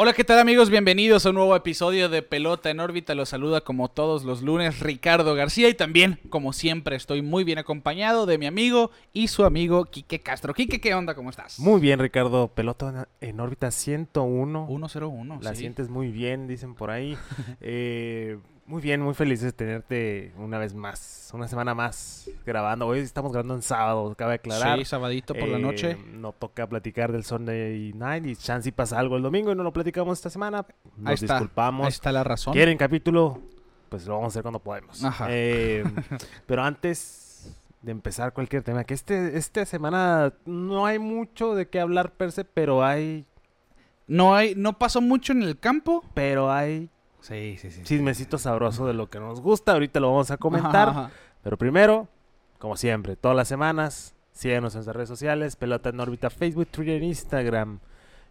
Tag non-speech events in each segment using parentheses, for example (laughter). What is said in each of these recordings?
Hola, ¿qué tal amigos? Bienvenidos a un nuevo episodio de Pelota en órbita. Los saluda como todos los lunes Ricardo García y también, como siempre, estoy muy bien acompañado de mi amigo y su amigo Quique Castro. Quique, ¿qué onda? ¿Cómo estás? Muy bien, Ricardo. Pelota en órbita 101. 101. La sí. sientes muy bien, dicen por ahí. (laughs) Eh, muy bien, muy feliz de tenerte una vez más, una semana más grabando. Hoy estamos grabando en sábado, cabe aclarar. Sí, sabadito por la Eh, noche. No toca platicar del Sunday Night y chance si pasa algo el domingo y no lo platicamos esta semana. Nos Ahí está. disculpamos. Ahí está la razón. ¿Quieren capítulo? Pues lo vamos a hacer cuando podemos. Ajá. Eh, (laughs) pero antes de empezar cualquier tema, que este, esta semana no hay mucho de qué hablar per se, pero hay, No hay, no pasó mucho en el campo. pero hay Sí, sí, sí. chismecito sabroso de lo que nos gusta. Ahorita lo vamos a comentar. Ajá. Pero primero, como siempre, todas las semanas, síganos en nuestras redes sociales, Pelota en órbita, Facebook, Twitter, Instagram,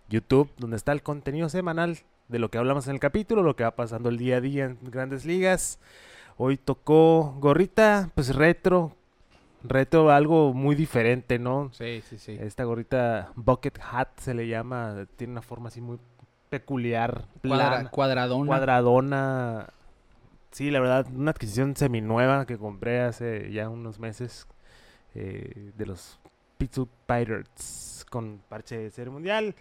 YouTube, donde está el contenido semanal de lo que hablamos en el capítulo, lo que va pasando el día a día en grandes ligas. Hoy tocó gorrita, pues retro, retro, algo muy diferente, ¿no? Sí, sí, sí. Esta gorrita bucket hat se le llama, tiene una forma así muy peculiar, Cuadra- cuadradona. cuadradona. Sí, la verdad, una adquisición seminueva que compré hace ya unos meses eh, de los Pittsburgh Pirates con parche de serie mundial.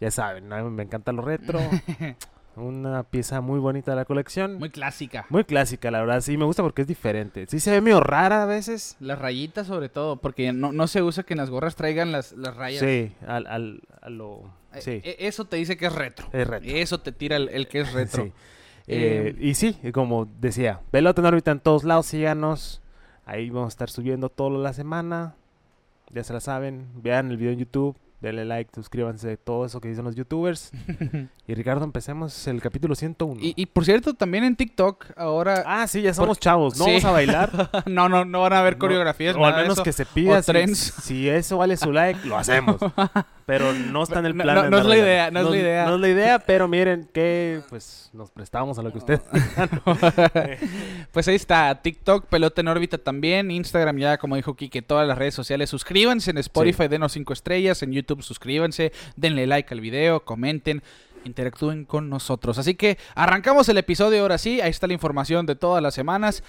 Ya saben, me encanta lo retro. (laughs) una pieza muy bonita de la colección. Muy Muy, clásica. clásica, la verdad. Sí, me gusta porque es diferente. Sí, se ve medio rara a veces. Las rayitas sobre todo, porque no, no se usa que en las gorras traigan las, las rayas. Sí, al, al, a lo... Eh, Sí, eh, Eso te dice que es retro. es retro. Eso te tira el, el que es (laughs) retro. Sí. Eh, Eh, y sí, como decía, Pelota en órbita en todos lados, síganos. Ahí vamos a estar subiendo toda la semana. Ya se la saben. Vean el video en YouTube. Denle like, suscríbanse, todo eso que dicen los youtubers. (laughs) y Ricardo, empecemos el capítulo 101. Y, y por cierto, también en TikTok ahora... ah, sí, ya somos Por- chavos. No sí. vamos a bailar. (laughs) no, no, no van a ver No, coreografías. o al menos eso. que se pida. O si, trends. si eso vale su like, lo hacemos. (laughs) Pero no está en el No- plan. no- de no es la idea, no es la idea. No es la idea, pero miren que pues nos prestamos a lo que ustedes (laughs) (laughs) Pues ahí está, TikTok, Pelota en órbita también, Instagram ya, como dijo Kike, todas las redes sociales. Suscríbanse en Spotify, denos cinco estrellas, en YouTube suscríbanse, denle like al video, comenten, interactúen con nosotros. Así que arrancamos el episodio ahora sí, ahí está la información de todas las semanas.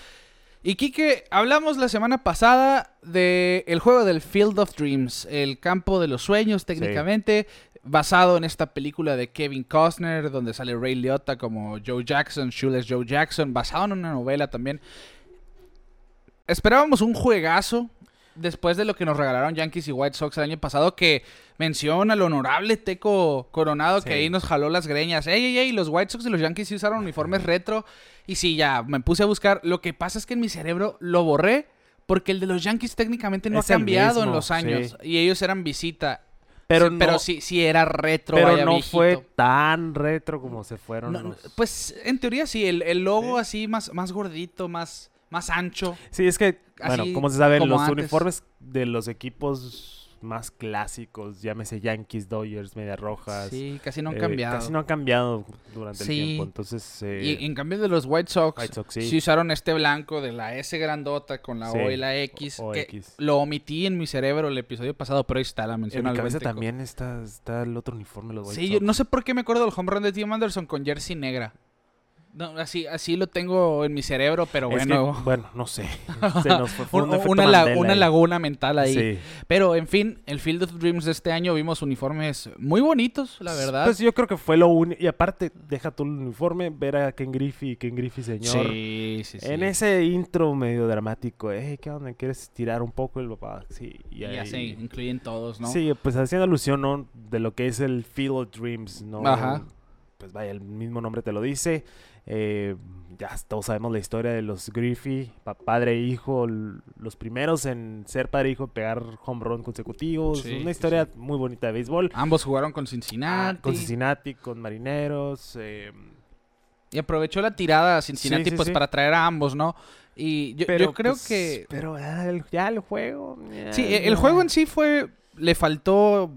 Y Kike, hablamos la semana pasada de el juego del Field of Dreams, el campo de los sueños técnicamente, basado en esta película de Kevin Costner, donde sale Ray Liotta como Joe Jackson, Shoeless Joe Jackson, basado en una novela también. Esperábamos un juegazo después de lo que nos regalaron Yankees y White Sox el año pasado, que menciona al honorable Teco Coronado, que ahí nos jaló las greñas. Ey, ey, ey, los White Sox y los Yankees sí usaron uniformes retro. Y sí, ya, me puse a buscar. Lo que pasa es que en mi cerebro lo borré, porque el de los Yankees técnicamente no Es ha cambiado en los años. sí. Y ellos eran visita. Pero Sí, pero sí, sí era retro, Pero vaya, no viejito. fue tan retro como se fueron No, los... pues en teoría sí, el, el logo Sí. así más, más gordito, más, más ancho. Sí, es que, bueno, como se sabe, los antes. uniformes de los equipos más clásicos, llámese Yankees, Dodgers, Medias Rojas. Sí, casi no han eh, cambiado. Casi no han cambiado durante Sí. el tiempo. Entonces, eh, Y en cambio de los White Sox, White Sox, sí. sí. usaron este blanco de la S grandota con la Sí, O y la X. o- o que X. Lo omití en mi cerebro el episodio pasado, pero ahí está la mención. en mi cabeza también está, está el otro uniforme de los White Sí, yo Sox. no sé por qué me acuerdo del home run de Tim Anderson con jersey negra. No, así, así lo tengo en mi cerebro, pero Es que, bueno. bueno, no sé. (laughs) Se nos fue, un- un una, la- una ahí. laguna mental ahí. Sí. Pero en fin, el Field of Dreams de este año vimos uniformes muy bonitos, la verdad. Pues yo creo que fue lo único. Y aparte, deja tú el uniforme, ver a Ken Griffey, Ken Griffey, señor. sí, sí, sí. En ese intro medio dramático, hey, ¿qué onda? ¿Quieres tirar un poco el papá? Sí, y Y ya ahí- se incluyen todos, ¿no? Sí, pues haciendo alusión ¿no? de lo que es el Field of Dreams, ¿no? Ajá. Pues vaya, el mismo nombre te lo dice. Eh, ya todos sabemos la historia de los Griffey, pa- padre e hijo, los primeros en ser padre e hijo, pegar home run consecutivos. Sí, Una historia muy bonita de béisbol. Ambos jugaron con Ah, Cincinnati. con Cincinnati, con Marineros. eh, Y aprovechó la tirada a Cincinnati Sí, pues para traer a ambos, ¿no? Y yo, yo creo pues, que... Pero ah, el- ya el juego. ya Sí, el juego en sí fue... Le faltó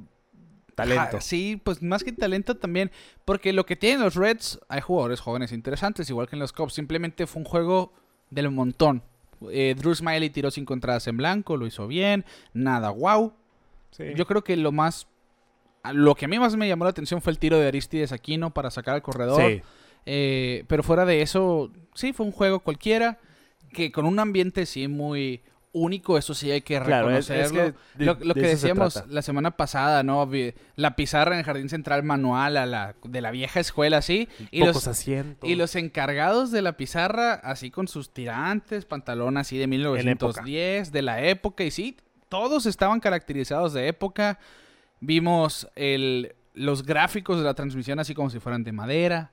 talento. Ah, sí, pues más que talento también. Porque lo que tienen los Reds, hay jugadores jóvenes interesantes, igual que en los Cubs. Simplemente fue un juego del montón. Eh, Drew Smiley tiró cinco entradas en blanco, lo hizo bien. Nada, wow. Sí. Yo creo que lo más. Lo que a mí más me llamó la atención fue el tiro de Aristides Aquino para sacar al corredor. Sí. Eh, pero fuera de eso, sí, fue un juego cualquiera. Que con un ambiente sí muy único, eso sí hay que Claro, es- es reconocerlo. que de- lo lo de que decíamos la semana pasada, ¿no? La pizarra en el jardín central manual a la, de la vieja escuela, así. Y los, asientos. y los encargados de la pizarra, así con sus tirantes, pantalón así de 1910, de la época, y sí, todos estaban caracterizados de época. Vimos el, los gráficos de la transmisión así como si fueran de madera.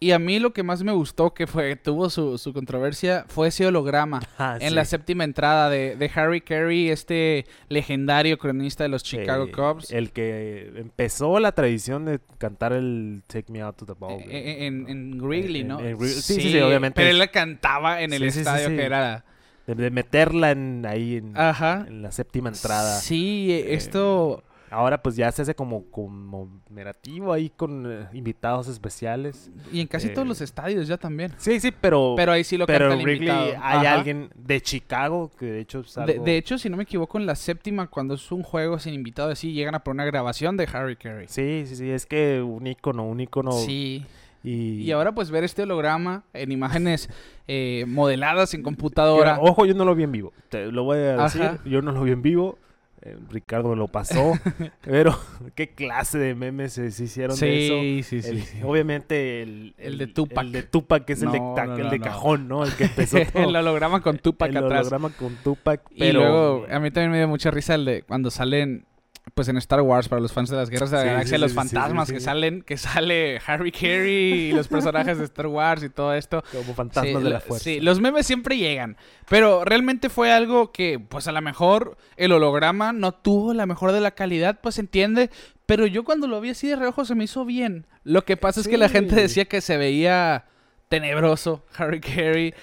Y a mí lo que más me gustó, que fue (laughs) tuvo su, su controversia, fue ese holograma (laughs) Ah, en sí. la séptima entrada de, de Harry Carey, este legendario cronista de los Chicago Cubs. El que empezó la tradición de cantar el Take Me Out to the Ball. Eh, eh, en, en Wrigley, ¿no? en Wrigley. Sí, sí, sí, obviamente Pero él la cantaba en el estadio que era. de, de meterla en, ahí en, Ajá. en la séptima entrada. Sí, eh, esto. Ahora pues ya se hace como conmemorativo ahí con eh, invitados especiales. Y en casi eh, todos los estadios ya también. Sí, sí, pero, Pero ahí sí lo pero canta en el Wrigley invitado. hay Ajá. alguien de Chicago que de hecho es De, algo- de hecho, si no me equivoco, en la séptima, cuando es un juego sin invitado así, llegan a poner una grabación de Harry Carey. Sí, sí, sí, es que un icono, un icono. Sí. Y, Y ahora pues ver este holograma en imágenes eh, modeladas en computadora. ojo, yo no lo vi en vivo. Te lo voy a decir, Ajá. yo no lo vi en vivo. Eh, Ricardo me lo pasó. (laughs) pero qué clase de memes se, hicieron de eso. sí, sí, sí. El- obviamente el, El de Tupac. El de Tupac, que es el de, No, no, el cajón, ¿no? El que empezó (laughs) todo. el holograma con Tupac el atrás. holograma con Tupac. Y Pero luego, a mí también me dio mucha risa el de cuando salen, pues en Star Wars, para los fans de las guerras de la Sí, galaxia, sí, los sí, fantasmas que salen, que sale Harry Carey y los personajes de Star Wars y todo esto. como fantasmas de la fuerza. Sí, los memes siempre llegan. Pero realmente fue algo que, pues a lo mejor el holograma no tuvo la mejor de la calidad, pues se entiende. Pero yo cuando lo vi así de reojo se me hizo bien. Lo que pasa es que la gente decía que se veía tenebroso Harry Carey.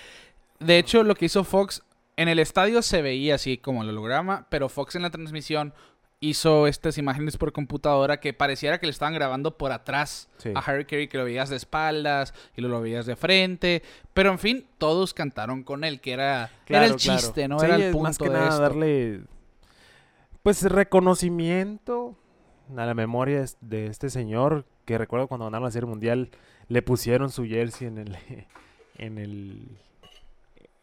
De hecho, lo que hizo Fox en el estadio se veía así como el holograma, pero Fox en la transmisión hizo estas imágenes por computadora que pareciera que le estaban grabando por atrás Sí. a Harry Carey, que lo veías de espaldas y lo, lo veías de frente. Pero en fin, todos cantaron con él, que era, era el Claro, chiste, ¿no? Sí, era el punto más que de nada esto. darle pues reconocimiento a la memoria de este señor que recuerdo cuando ganaron la Serie Mundial le pusieron su jersey en el (laughs) en el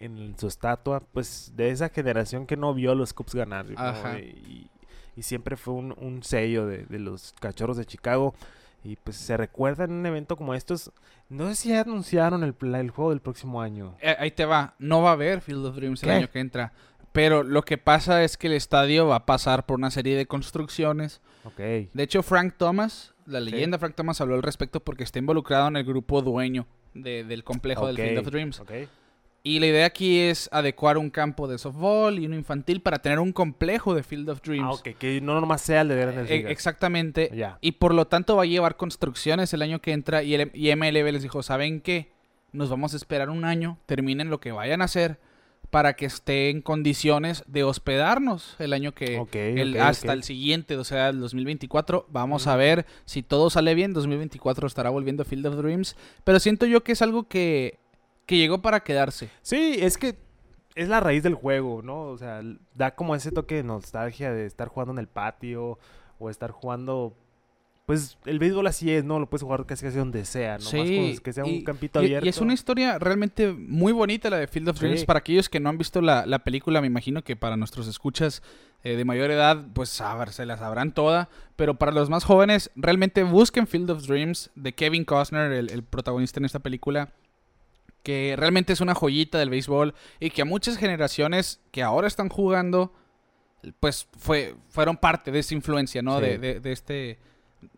en el- su estatua, pues de esa generación que no vio a los Cubs ganar ¿no? Y, y siempre fue un, un sello de, de los cachorros de Chicago y pues se recuerda en un evento como estos no sé si ya anunciaron el, el juego del próximo año Eh, ahí te va, no va a haber Field of Dreams el ¿Qué? año que entra. Pero lo que pasa es que el estadio va a pasar por una serie de construcciones. ok De hecho, Frank Thomas, la Sí. leyenda Frank Thomas, habló al respecto porque está involucrado en el grupo dueño de- del complejo del Field of Dreams. ok. Y la idea aquí es adecuar un campo de softball y uno infantil para tener un complejo de Field of Dreams. Ah, ok, que no nomás sea el de grandes E- ligas. exactamente. Ya. Y por lo tanto va a llevar construcciones el año que entra. Y, el, y MLB les dijo, ¿saben qué? Nos vamos a esperar un año, terminen lo que vayan a hacer para que esté en condiciones de hospedarnos el año que... Ok, el- hasta el siguiente, o sea, el 2024. Vamos a ver si todo sale bien. 2024 estará volviendo Field of Dreams. Pero siento yo que es algo que, que llegó para quedarse. Sí, es que es la raíz del juego, ¿no? O sea, da como ese toque de nostalgia de estar jugando en el patio o estar jugando... Pues el béisbol así es, ¿no? Lo puedes jugar casi casi donde sea, ¿no? Más con que sea un y- campito y- abierto. Y es una historia realmente muy bonita la de Field of Dreams. Sí. Para aquellos que no han visto la, la película, me imagino que para nuestros escuchas eh, de mayor edad, pues saber, se la sabrán toda. Pero para los más jóvenes, realmente busquen Field of Dreams de Kevin Costner, el, el protagonista en esta película. Que realmente es una joyita del béisbol y que a muchas generaciones que ahora están jugando, pues fue, fueron parte de esa influencia, ¿no? Sí. De, de- de este,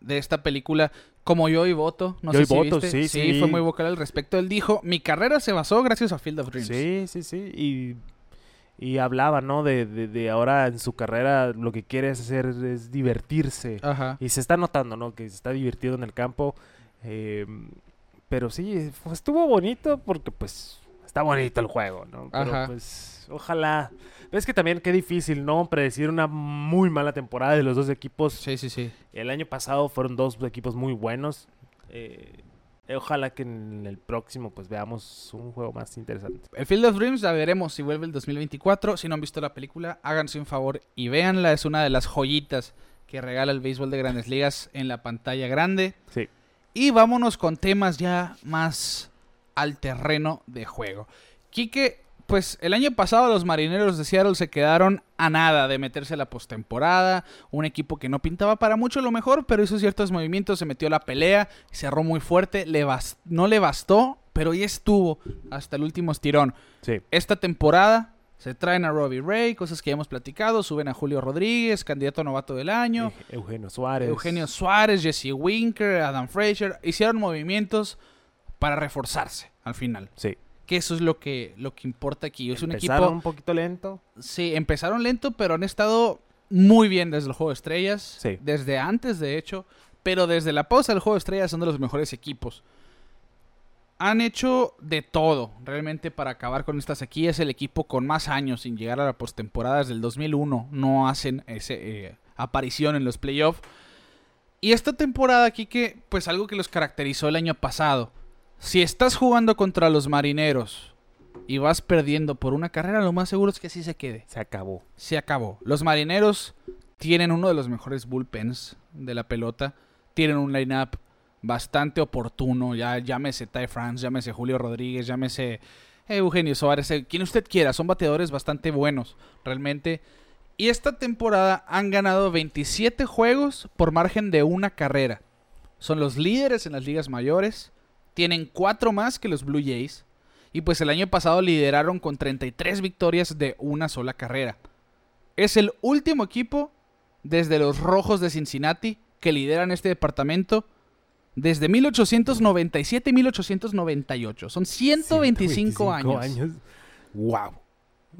de esta película. Como yo y voto, no Joey sé si Votto, viste. sí, sí. fue muy vocal al respecto. Él dijo, mi carrera se basó gracias a Field of Dreams. Sí, sí, sí. Y, y hablaba, ¿no? De, de, de ahora en su carrera lo que quiere hacer es divertirse. Ajá. Y se está notando, ¿no? Que se está divirtiendo en el campo. eh, pero sí, fue- estuvo bonito porque pues está bonito el juego, ¿no? Pero Ajá. pues ojalá. Es que también qué difícil, ¿no? Predecir una muy mala temporada de los dos equipos. Sí, sí, sí. El año pasado fueron dos equipos muy buenos. Eh, ojalá que en el próximo pues veamos un juego más interesante. El Field of Dreams la veremos si vuelve el 2024. Si no han visto la película, háganse un favor y véanla. Es una de las joyitas que regala el béisbol de grandes ligas en la pantalla grande. Sí. Y vámonos con temas ya más al terreno de juego. Quique, pues el año pasado los marineros de Seattle se quedaron a nada de meterse a la postemporada. Un equipo que no pintaba para mucho lo mejor, pero hizo ciertos movimientos, se metió a la pelea, cerró muy fuerte, le no le bastó, pero ya estuvo hasta el último estirón. Sí. Esta temporada se traen a Robbie Ray, cosas que ya hemos platicado, suben a Julio Rodríguez, candidato a novato del año. Eugenio Suárez. Eugenio Suárez, Jesse Winker, Adam Frazier, hicieron movimientos para reforzarse al final. Sí. Que eso es lo que, lo que importa aquí. Es un Empezaron equipo. un poquito lento. Sí, empezaron lento, pero han estado muy bien desde el juego de estrellas. Sí. Desde antes, de hecho. Pero desde la pausa del juego de estrellas son de los mejores equipos. Han hecho de todo realmente para acabar con esta sequía. Es el equipo con más años sin llegar a la postemporada. Desde el 2001 no hacen ese, eh, aparición en los playoffs. Y esta temporada aquí que, pues algo que los caracterizó el año pasado. Si estás jugando contra los marineros y vas perdiendo por una carrera, lo más seguro es que así se quede. Se acabó. Se acabó. Los marineros tienen uno de los mejores bullpens de la pelota. Tienen un line-up bastante oportuno. Ya llámese Ty France, llámese Julio Rodríguez, llámese Eugenio Suárez, eh, quien usted quiera. Son bateadores bastante buenos, realmente. Y esta temporada han ganado 27 juegos por margen de una carrera. Son los líderes en las ligas mayores. Tienen cuatro más que los Blue Jays. Y pues el año pasado lideraron con 33 victorias de una sola carrera. Es el último equipo desde los Rojos de Cincinnati que lideran este departamento desde 1897 y 1898. Son 125, años. Wow.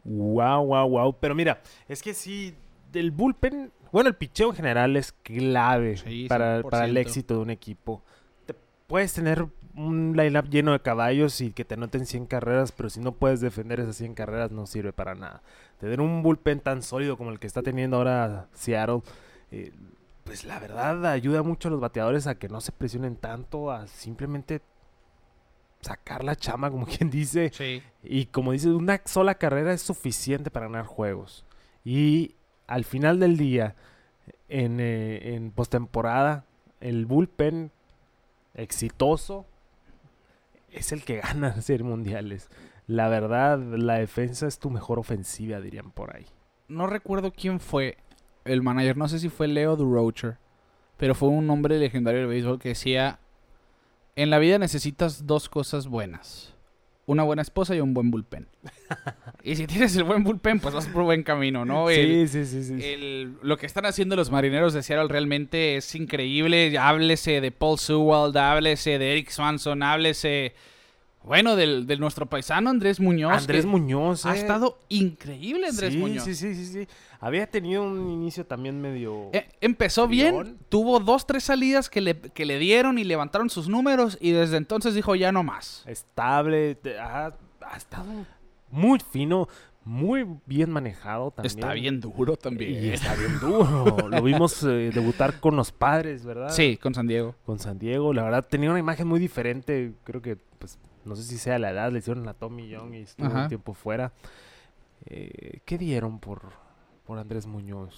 Wow, wow, wow. Pero mira, es que sí, del bullpen, bueno, el picheo en general es clave Sí, para, para el 100%. éxito de un equipo. Te- puedes tener un lineup lleno de caballos y que te anoten 100 carreras, pero si no puedes defender esas 100 carreras no sirve para nada. Tener un bullpen tan sólido como el que está teniendo ahora Seattle, eh, pues la verdad ayuda mucho a los bateadores a que no se presionen tanto, a simplemente sacar la chama, como (laughs) quien dice. Sí. Y como dices, una sola carrera es suficiente para ganar juegos. Y al final del día, en, eh, en postemporada, el bullpen exitoso es el que (laughs) gana ser mundiales. La verdad, la defensa es tu mejor ofensiva, dirían por ahí. No recuerdo quién fue el manager. No sé si fue Leo Durocher. Pero fue un hombre legendario del béisbol que decía... En la vida necesitas dos cosas buenas. Una buena esposa y un buen bullpen. (laughs) y si tienes el buen bullpen, pues vas por buen camino, ¿no? El- sí, sí, sí. El- lo que están haciendo los marineros de Seattle realmente es increíble. Háblese de Paul Sewald, háblese de Eric Swanson, háblese, bueno, del, de nuestro paisano Andrés Muñoz. Andrés Muñoz. Ha eh. estado increíble Andrés sí, Muñoz. Sí, sí, sí, sí. Había tenido un inicio también medio... Eh, empezó bien, tuvo dos, tres salidas que le, que le dieron y levantaron sus números y desde entonces dijo ya no más. estable, ha estado muy fino, muy bien manejado también. Está bien duro también. Y está bien duro. Lo vimos eh, debutar con los padres, ¿verdad? Sí, con San Diego. Con San Diego. La verdad, tenía una imagen muy diferente. Creo que, pues, no sé si sea la edad. Le hicieron a Tommy Young y estuvo Ajá. un tiempo fuera. Eh, ¿Qué dieron por, por Andrés Muñoz?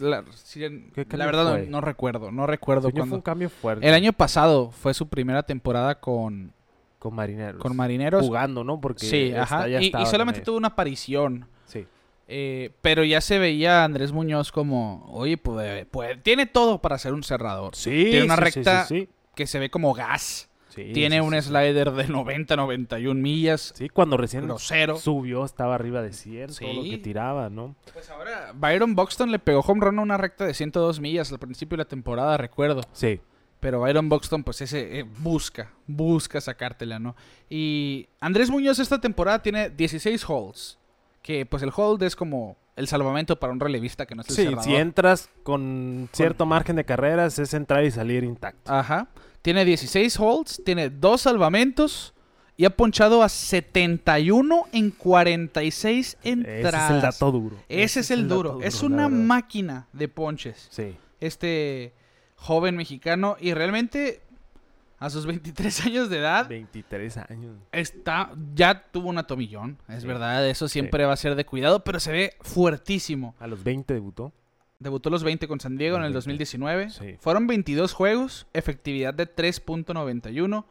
La, sí, ¿Qué la cambio verdad no, recuerdo, no recuerdo fue cuándo. un cambio fuerte El año pasado fue su primera temporada con, con Marineros. con Marineros. Jugando, ¿no? Porque Sí, está- ajá. ya Y, solamente tuvo una aparición. Sí. Eh, pero ya se veía a Andrés Muñoz como, oye, pues, pues, tiene todo para ser un cerrador. Sí, Tiene una sí, recta sí, sí. que se ve como gas. Sí, tiene sí, un sí, slider de 90, 91 millas. Sí, cuando recién Grosero. subió estaba arriba de 100, todo lo que tiraba, ¿no? Pues ahora Byron Buxton le pegó home run a una recta de 102 millas al principio de la temporada, recuerdo. Sí. Pero Byron Buxton, pues ese eh, busca, busca sacártela, ¿no? Y Andrés Muñoz esta temporada tiene 16 holds. Que pues el hold es como el salvamento para un relevista que no es el Sí, cerrador. si entras con cierto margen de carreras es entrar y salir intacto. Ajá. Tiene 16 holds, tiene dos salvamentos y ha ponchado a 71 en 46 entradas. Ese es el dato duro. Ese es el duro. Es una máquina de ponches. Sí. Este joven mexicano. Y realmente, a sus 23 años de edad, 23 años. está, ya tuvo una tomillón. Es Sí. verdad, eso siempre va a ser de cuidado, pero se ve fuertísimo. A los 20 debutó. Debutó los 20 con San Diego en el 20. 2019. Sí. Fueron 22 juegos, efectividad de 3.91.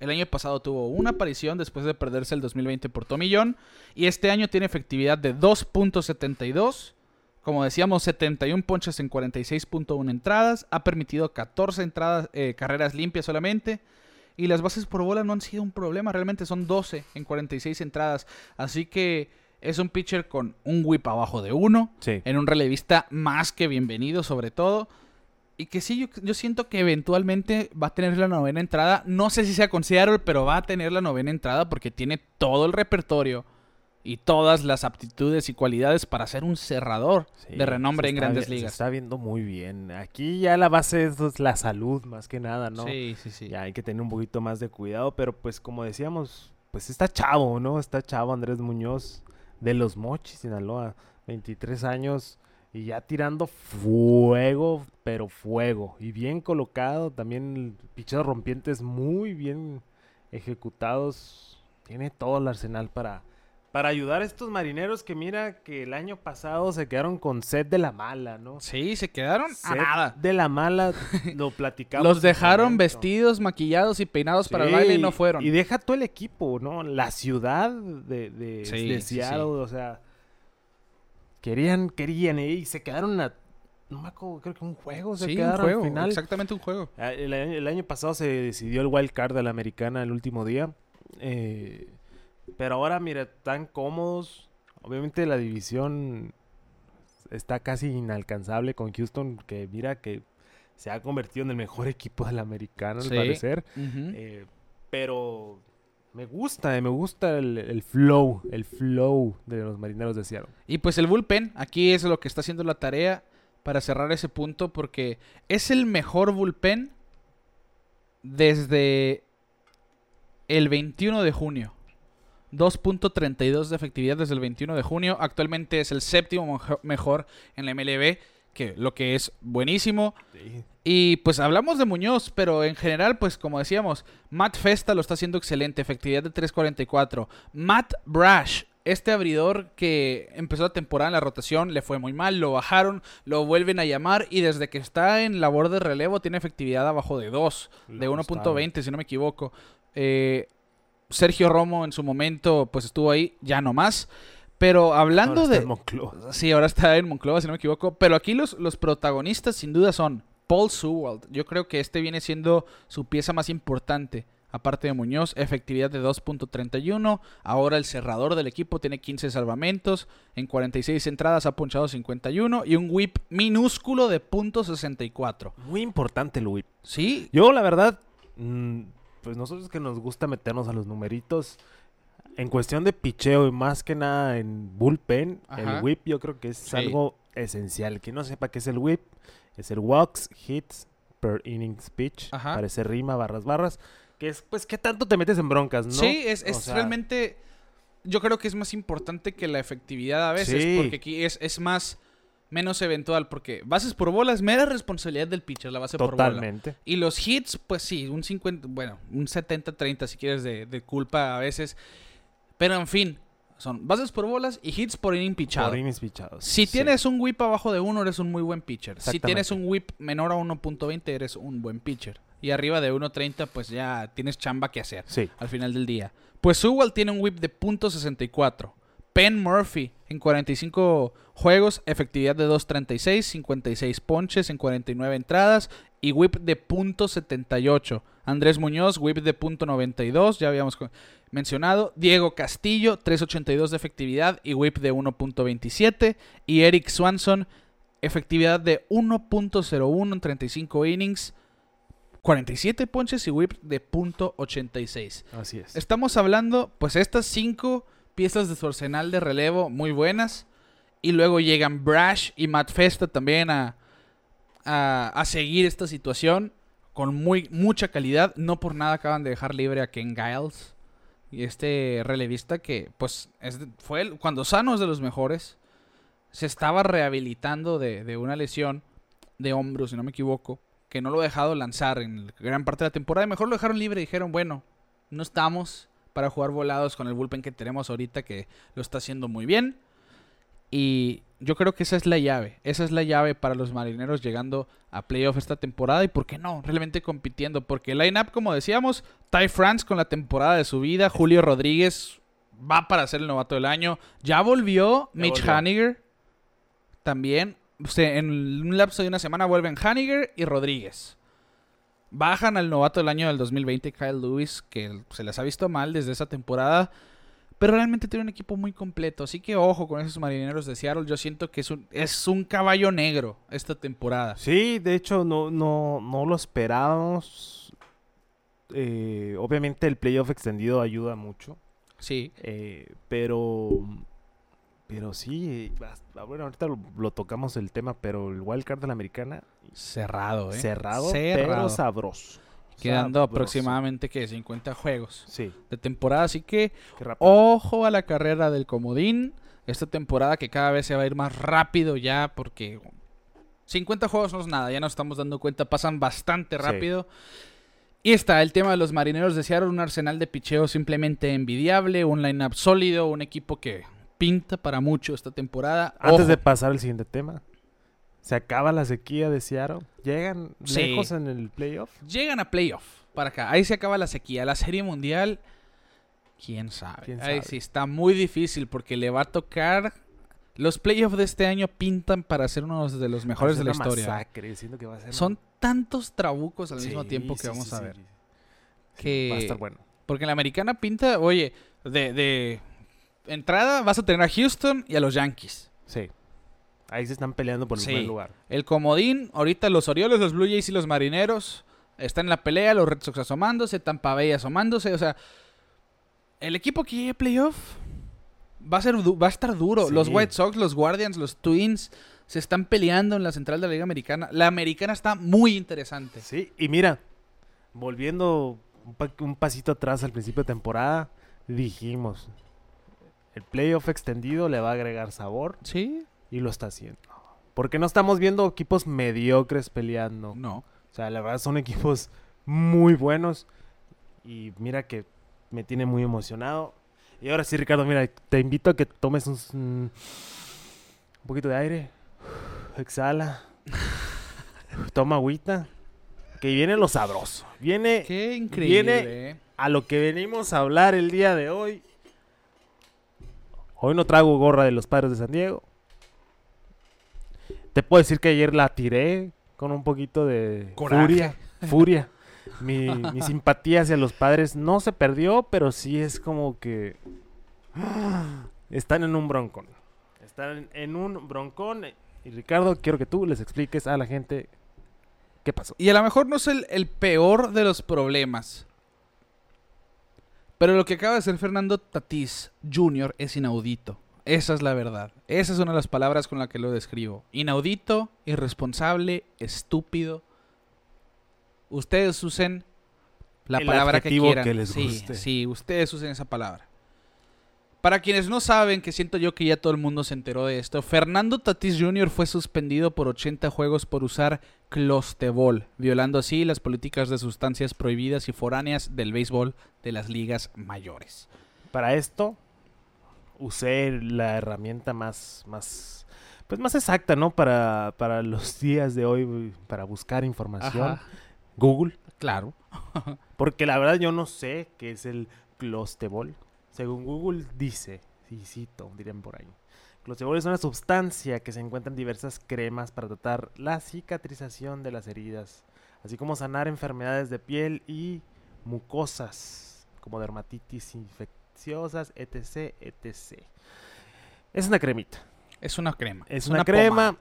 El año pasado tuvo una aparición después de perderse el 2020 por tomillón. Y este año tiene efectividad de 2.72. Como decíamos, 71 ponches en 46.1 entradas. Ha permitido 14 entradas, eh, carreras limpias solamente. Y las bases por bola no han sido un problema. Realmente son 12 en 46 entradas. Así que es un pitcher con un whip abajo de 1 Sí. en un relevista más que bienvenido sobre todo. Y que sí, yo, yo siento que eventualmente va a tener la novena entrada. No sé si sea con Seattle, pero va a tener la novena entrada porque tiene todo el repertorio y todas las aptitudes y cualidades para ser un cerrador Sí, de renombre en grandes ligas. Se está viendo muy bien. Aquí ya la base es la salud más que nada, ¿no? Sí, sí, sí. Ya hay que tener un poquito más de cuidado, pero pues como decíamos, pues está chavo, ¿no? Está chavo Andrés Muñoz de los Mochis, Sinaloa, 23 años y ya tirando fuego, pero fuego. Y bien colocado, también picheos rompientes muy bien ejecutados. Tiene todo el arsenal para, para ayudar a estos marineros que mira que el año pasado se quedaron con sed de la mala, ¿no? Sí, se quedaron a Sed nada. de la mala, (laughs) lo platicamos. Los dejaron vestidos, maquillados y peinados para el baile y no fueron. Y deja todo el equipo, ¿no? La ciudad de, de, Sí, de sí, Seattle, o sea. Querían, querían, y se quedaron a. No me acuerdo, creo que un juego se Sí, un quedaron juego, al final. exactamente un juego. Ah, El año, el año pasado se decidió el wild card de la americana el último día. eh, pero ahora, mira, tan cómodos. Obviamente la división está casi inalcanzable con Houston, que mira que se ha convertido en el mejor (laughs) equipo de la americana, al Sí. parecer. Eh, pero me gusta, eh, me gusta el, el flow, el flow de los marineros de Seattle. Y pues el bullpen, aquí es lo que está haciendo la tarea para cerrar ese punto, porque es el mejor bullpen desde el 21 de junio. 2.32 de efectividad desde el 21 de junio. Actualmente es el séptimo mejo- mejor en la MLB, que lo que es buenísimo. Y pues hablamos de Muñoz, pero en general, pues como decíamos, Matt Festa lo está haciendo excelente, efectividad de 3.44. Matt Brash, este abridor que empezó la temporada en la rotación, le fue muy mal, lo bajaron, lo vuelven a llamar y desde que está en labor de relevo tiene efectividad abajo de 2, de Lo 1.20 si no me equivoco. Eh, Sergio Romo en su momento pues estuvo ahí, ya no más. Pero hablando Ahora está de... en Monclova. Sí, ahora está en Monclova, si no me equivoco. Pero aquí los, los protagonistas sin duda son Paul Sewald. Yo creo que este viene siendo su pieza más importante. Aparte de Muñoz, efectividad de 2.31. Ahora el cerrador del equipo tiene 15 salvamentos. En 46 entradas ha ponchado 51. Y un whip minúsculo de .64. Muy importante el whip. Sí, Yo, la verdad, mm, pues nosotros que nos gusta meternos a los numeritos, en cuestión de picheo y más que nada en bullpen, Ajá. el whip yo creo que es Sí. algo esencial. Que no sepa qué es el whip, es el walks, hits per innings pitch, Ajá. parece rima, barras, barras. Que es, pues, ¿qué tanto te metes en broncas, no? Sí, es, O es sea, realmente. Yo creo que es más importante que la efectividad a veces. Sí. Porque aquí es, es más. Menos eventual. Porque bases por bola es mera responsabilidad del pitcher, la base por bola. Totalmente. Y los hits, pues sí, un 50. Bueno, un 70-30 si quieres de, de culpa a veces. Pero en fin, son bases por bolas y hits por inning pitchado. Por innings pichados. Si sí. tienes un whip abajo de 1, eres un muy buen pitcher. Si tienes un whip menor a 1.20, eres un buen pitcher. Y arriba de 1.30, pues ya tienes chamba que hacer Sí. al final del día. Pues Sewell tiene un whip de .64. Penn Murphy en 45 juegos, efectividad de 2.36, 56 ponches en 49 entradas y whip de .78. Andrés Muñoz, whip de .92, ya habíamos mencionado. Diego Castillo, 3.82 de efectividad y whip de 1.27. Y Eric Swanson, efectividad de 1.01 en 35 innings, 47 ponches y whip de .86. Así es. Estamos hablando, pues, estas cinco piezas de su arsenal de relevo muy buenas. Y luego llegan Brash y Matt Festa también a, a, a seguir esta situación con muy, mucha calidad. No por nada acaban de dejar libre a Ken Giles y este relevista que, pues, fue cuando sano es de los mejores. Se estaba rehabilitando de, de una lesión de hombro, si no me equivoco, que no lo ha dejado lanzar en gran parte de la temporada. Y mejor lo dejaron libre dijeron, bueno, no estamos para jugar volados con el bullpen que tenemos ahorita, que lo está haciendo muy bien. Y yo creo que esa es la llave. Esa es la llave para los marineros llegando a playoff esta temporada. Y por qué no, realmente compitiendo. Porque el line-up, como decíamos, Ty France con la temporada de su vida. Julio Rodríguez va para ser el novato del año. Ya volvió Ya Mitch volvió. Haniger. También. En un lapso de una semana vuelven Haniger y Rodríguez. Bajan al novato del año del 2020, Kyle Lewis, que se les ha visto mal desde esa temporada. Pero realmente tiene un equipo muy completo. Así que ojo con esos marineros de Seattle. Yo siento que es un, es un caballo negro esta temporada. Sí, de hecho no, no, no lo esperábamos. Eh, obviamente el playoff extendido ayuda mucho. Sí. eh, pero pero sí, ah, bueno, ahorita lo, lo tocamos el tema, pero el wild card de la americana Cerrado, ¿eh? cerrado, Cerrado. pero sabroso. Quedando Sabroso. aproximadamente que 50 juegos Sí, de temporada. Así que ojo a la carrera del comodín. Esta temporada que cada vez se va a ir más rápido ya porque 50 juegos no es nada, ya nos estamos dando cuenta, pasan bastante Sí. rápido. Y está el tema de los marineros de Seattle, un arsenal de picheo simplemente envidiable, un lineup sólido, un equipo que pinta para mucho esta temporada. Antes Ojo, de pasar al siguiente tema, se acaba la sequía de Seattle. Llegan Sí. lejos en el playoff. llegan a playoff para acá. Ahí se acaba la sequía. La serie mundial, quién sabe. ¿Quién Ahí sí está muy difícil porque le va a tocar. Los playoffs de este año pintan para ser uno de los mejores de la historia. masacre, que va a ser Son tantos trabucos al Sí, mismo tiempo que sí, vamos a ver. Que- Va a estar bueno. Porque en la americana pinta, oye, de, de entrada vas a tener a Houston y a los Yankees. Sí. Ahí se están peleando por el Sí. buen lugar. El comodín, ahorita los Orioles, los Blue Jays y los Marineros están en la pelea, los Red Sox asomándose, Tampa Bay asomándose, o sea, el equipo que llegue a playoff va a ser va a estar duro. Los. White Sox, los Guardians, los Twins se están peleando en la central de la Liga Americana. La americana está muy interesante. Sí, y mira, volviendo un, pa- un pasito atrás al principio de temporada, dijimos, el playoff extendido le va a agregar sabor ¿Sí? y lo está haciendo. Porque no estamos viendo equipos mediocres peleando. No. O sea, la verdad son equipos muy buenos. Y mira que me tiene muy emocionado. Y ahora sí, Ricardo, mira, te invito a que tomes un, un poquito de aire. Exhala. (laughs) Toma agüita. Que viene lo sabroso. Viene Qué increíble. ¿eh? a lo que venimos a hablar el día de hoy. Hoy no traigo gorra de los padres de San Diego. Te puedo decir que ayer la tiré con un poquito de Coraje. furia. (laughs) Furia. Mi, mi simpatía hacia los padres no se perdió, pero sí es como que (gasps) están en un broncón. Están en un broncón. Y Ricardo, quiero que tú les expliques a la gente qué pasó. Y a lo mejor no es el, el peor de los problemas. Pero lo que acaba de hacer Fernando Tatís Jr. es inaudito. Esa es la verdad. Esa es una de las palabras con la que lo describo. Inaudito, irresponsable, estúpido. Ustedes usen la El palabra que quieran. que les sí, guste. sí, ustedes usen esa palabra. Para quienes no saben, que siento yo que ya todo el mundo se enteró de esto, Fernando Tatís Jr. fue suspendido por 80 juegos por usar clostebol, violando así las políticas de sustancias prohibidas y foráneas del béisbol de las ligas mayores. Para esto usé la herramienta más, más, pues más exacta, ¿no? Para, para los (laughs) días de hoy, para buscar información. Ajá, Google. claro. (laughs) Porque la verdad yo no sé qué es el clostebol. Según Google dice, sí, cito, dirían por ahí. Clostebol es una sustancia que se encuentra en diversas cremas para tratar la cicatrización de las heridas, así como sanar enfermedades de piel y mucosas, como dermatitis infecciosas, etc, etc. Es una cremita. Es una crema. Es una, crema.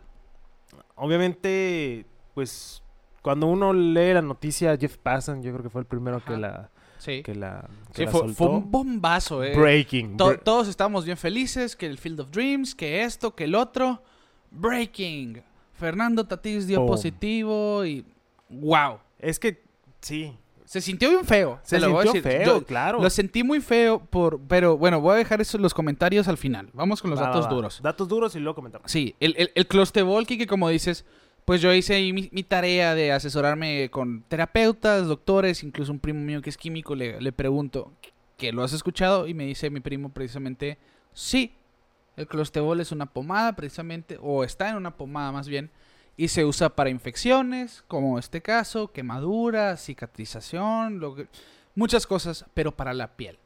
Obviamente, pues cuando uno lee la noticia, Jeff Passan, yo creo que fue el primero que la, Sí, que la, que Sí, la fue, fue soltó. un bombazo, eh. Breaking. To- bre- todos estábamos bien felices que el Field of Dreams, que esto, que el otro. Breaking. Fernando Tatís dio positivo y. ¡Wow! Es que, sí, Se sintió bien feo. Se lo voy a sintió decir. feo, Yo claro. Lo sentí muy feo, por, pero bueno, voy a dejar eso, los comentarios al final. Vamos con los Va, va, datos va. duros. Datos duros y luego comentamos. Sí, el, el, el Clostebol, que como dices, pues yo hice mi, mi tarea de asesorarme con terapeutas, doctores, incluso un primo mío que es químico, le, le pregunto, ¿que lo has escuchado? Y me dice mi primo precisamente, sí, el Clostebol es una pomada precisamente, o está en una pomada más bien, y se usa para infecciones, como este caso, quemaduras, cicatrización, lo que- muchas cosas, pero para la piel.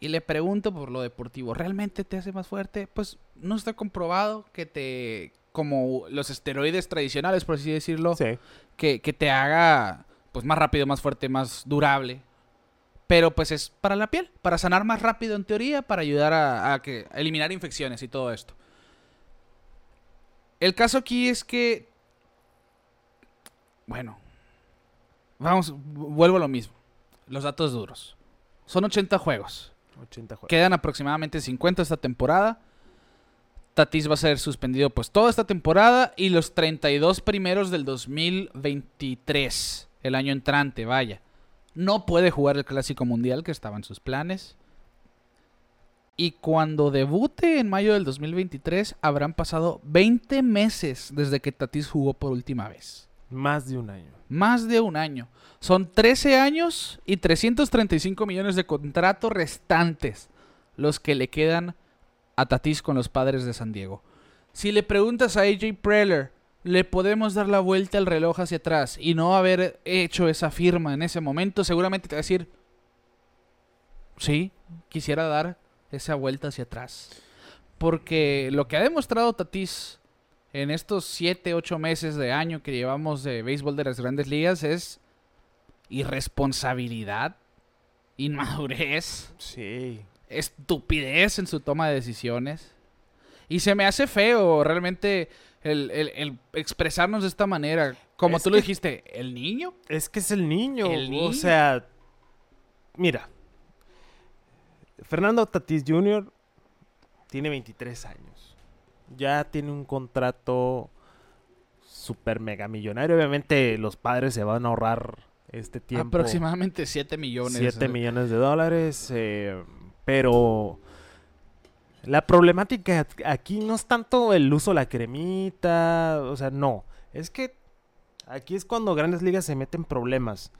Y le pregunto por lo deportivo, ¿realmente te hace más fuerte? Pues no está comprobado que te, como los esteroides tradicionales, por así decirlo, Sí. que, que te haga pues más rápido, más fuerte, más durable. Pero pues es para la piel, para sanar más rápido en teoría, para ayudar a, a que, a eliminar infecciones y todo esto. El caso aquí es que, bueno, vamos, vuelvo a lo mismo. Los datos duros. Son 80 juegos. 80 juegos. Quedan aproximadamente 50 esta temporada. Tatis va a ser suspendido pues toda esta temporada y los 32 primeros del 2023, el año entrante, vaya. No puede jugar el Clásico Mundial que estaba en sus planes. Y cuando debute en mayo del 2023 habrán pasado 20 meses desde que Tatis jugó por última vez. Más de un año. Más de un año. Son 13 años y 335 millones de contratos restantes los que le quedan a Tatis con los padres de San Diego. Si le preguntas a AJ Preller, ¿le podemos dar la vuelta al reloj hacia atrás y no haber hecho esa firma en ese momento? Seguramente te va a decir, sí, quisiera dar esa vuelta hacia atrás. Porque lo que ha demostrado Tatis en estos 7, 8 meses de año que llevamos de béisbol de las grandes ligas es irresponsabilidad, inmadurez, Sí. Estupidez en su toma de decisiones. Y se me hace feo realmente el, el- el expresarnos de esta manera. Como Es tú lo dijiste, ¿el niño? Es que es el niño. El niño. O sea, mira. Fernando Tatis Jr. tiene 23 años. Ya tiene un contrato super mega millonario. Obviamente los padres se van a ahorrar este tiempo. Aproximadamente 7 millones. 7 eh. millones de dólares. eh, pero la problemática aquí no es tanto el uso de la cremita. O sea, no. Es que aquí es cuando grandes ligas se meten problemas.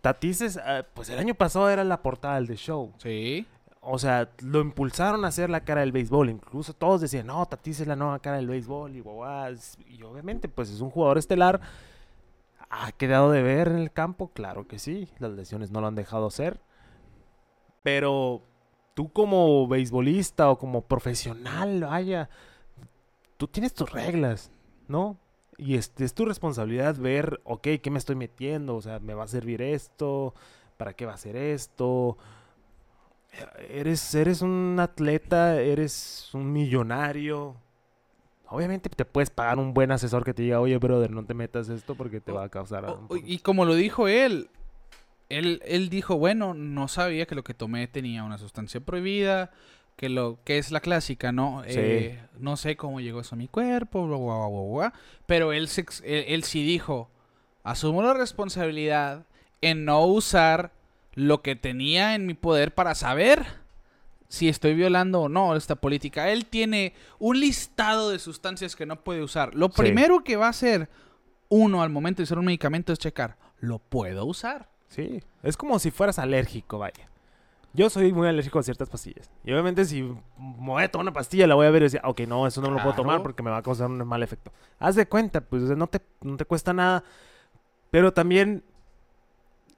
Tatis ah, pues el año pasado era la portada del The Show. Sí. O sea, lo impulsaron a hacer la cara del béisbol. Incluso todos decían, no, Tatis es la nueva cara del béisbol. Y, guau, guau. y obviamente, pues es un jugador estelar. ¿Ha quedado de ver en el campo? Claro que sí. Las lesiones no lo han dejado ser. Pero tú como beisbolista o como profesional, vaya, tú tienes tus reglas, ¿no? Y es, es tu responsabilidad ver, ok, ¿qué me estoy metiendo? O sea, ¿me va a servir esto? ¿Para qué va a ser esto? Eres, eres un atleta, eres un millonario. Obviamente te puedes pagar un buen asesor que te diga, oye, brother, no te metas esto porque te va a causar... O- un o- poco-". y como lo dijo él, él, él dijo, bueno, no sabía que lo que tomé tenía una sustancia prohibida, que lo que es la clásica, ¿no? Sí. Eh, no sé cómo llegó eso a mi cuerpo, bla, bla, bla, bla, bla. pero él, se él, él sí dijo, asumo la responsabilidad en no usar lo que tenía en mi poder para saber si estoy violando o no esta política. Él tiene un listado de sustancias que no puede usar. Lo Sí. primero que va a hacer uno al momento de usar un medicamento es checar, ¿lo puedo usar? Sí, es como si fueras alérgico, vaya. Yo soy muy alérgico a ciertas pastillas. Y obviamente si me voy a tomar una pastilla, la voy a ver y decir, ok, no, eso no lo puedo tomar porque me va a causar un mal efecto. Haz de cuenta, pues no, te, no te cuesta nada. Pero también,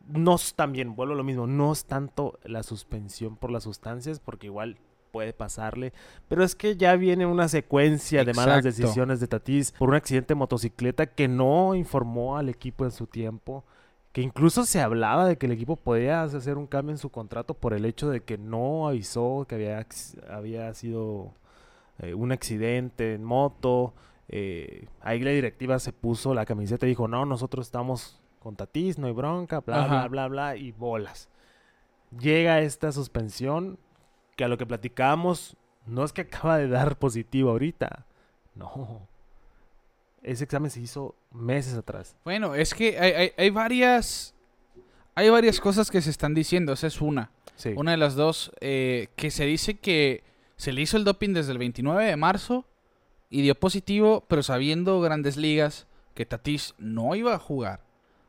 no también, vuelvo a lo mismo, no es tanto la suspensión por las sustancias, porque igual puede pasarle. Pero es que ya viene una secuencia de malas decisiones de Tatis por un accidente de motocicleta que no informó al equipo en su tiempo que incluso se hablaba de que el equipo podía hacer un cambio en su contrato por el hecho de que no avisó que había, había sido eh, un accidente en moto. Eh, ahí la directiva se puso la camiseta y dijo, no, nosotros estamos con Tatis, no hay bronca, bla, Ajá. bla, bla, bla, y bolas. Llega esta suspensión que a lo que platicábamos no es que acaba de dar positivo ahorita, no. Ese examen se hizo meses atrás. Bueno, es que hay, hay- hay varias. Hay varias cosas que se están diciendo, esa es una. Sí. Una de las dos, eh, que se dice que se le hizo el doping desde el 29 de marzo y dio positivo, pero sabiendo grandes ligas que Tatis no iba a jugar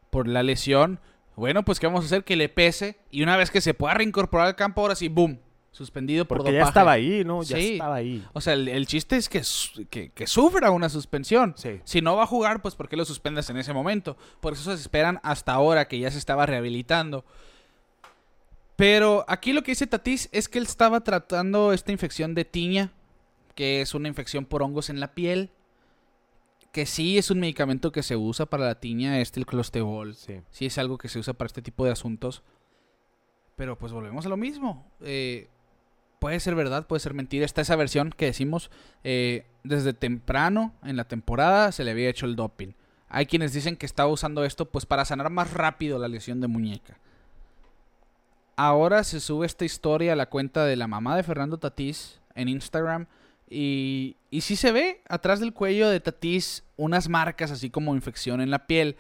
por la lesión, bueno, pues ¿qué vamos a hacer? Que le pese y una vez que se pueda reincorporar al campo, ahora sí, ¡boom! Suspendido por Porque dopaje. ya estaba ahí, ¿no? Ya Sí. estaba ahí. O sea, el, el chiste es que, que, que sufra una suspensión. Sí. Si no va a jugar, pues ¿por qué lo suspendas en ese momento? Por eso se esperan hasta ahora que ya se estaba rehabilitando. Pero aquí lo que dice Tatis es que él estaba tratando esta infección de tiña, que es una infección por hongos en la piel, que sí es un medicamento que se usa para la tiña, este el clostebol. Sí. Sí es algo que se usa para este tipo de asuntos. Pero pues volvemos a lo mismo. Eh, puede ser verdad, puede ser mentira. Está esa versión que decimos eh, desde temprano en la temporada se le había hecho el doping. Hay quienes dicen que estaba usando esto pues para sanar más rápido la lesión de muñeca. Ahora se sube esta historia a la cuenta de la mamá de Fernando Tatís en Instagram y, y sí se ve atrás del cuello de Tatís unas marcas así como infección en la piel.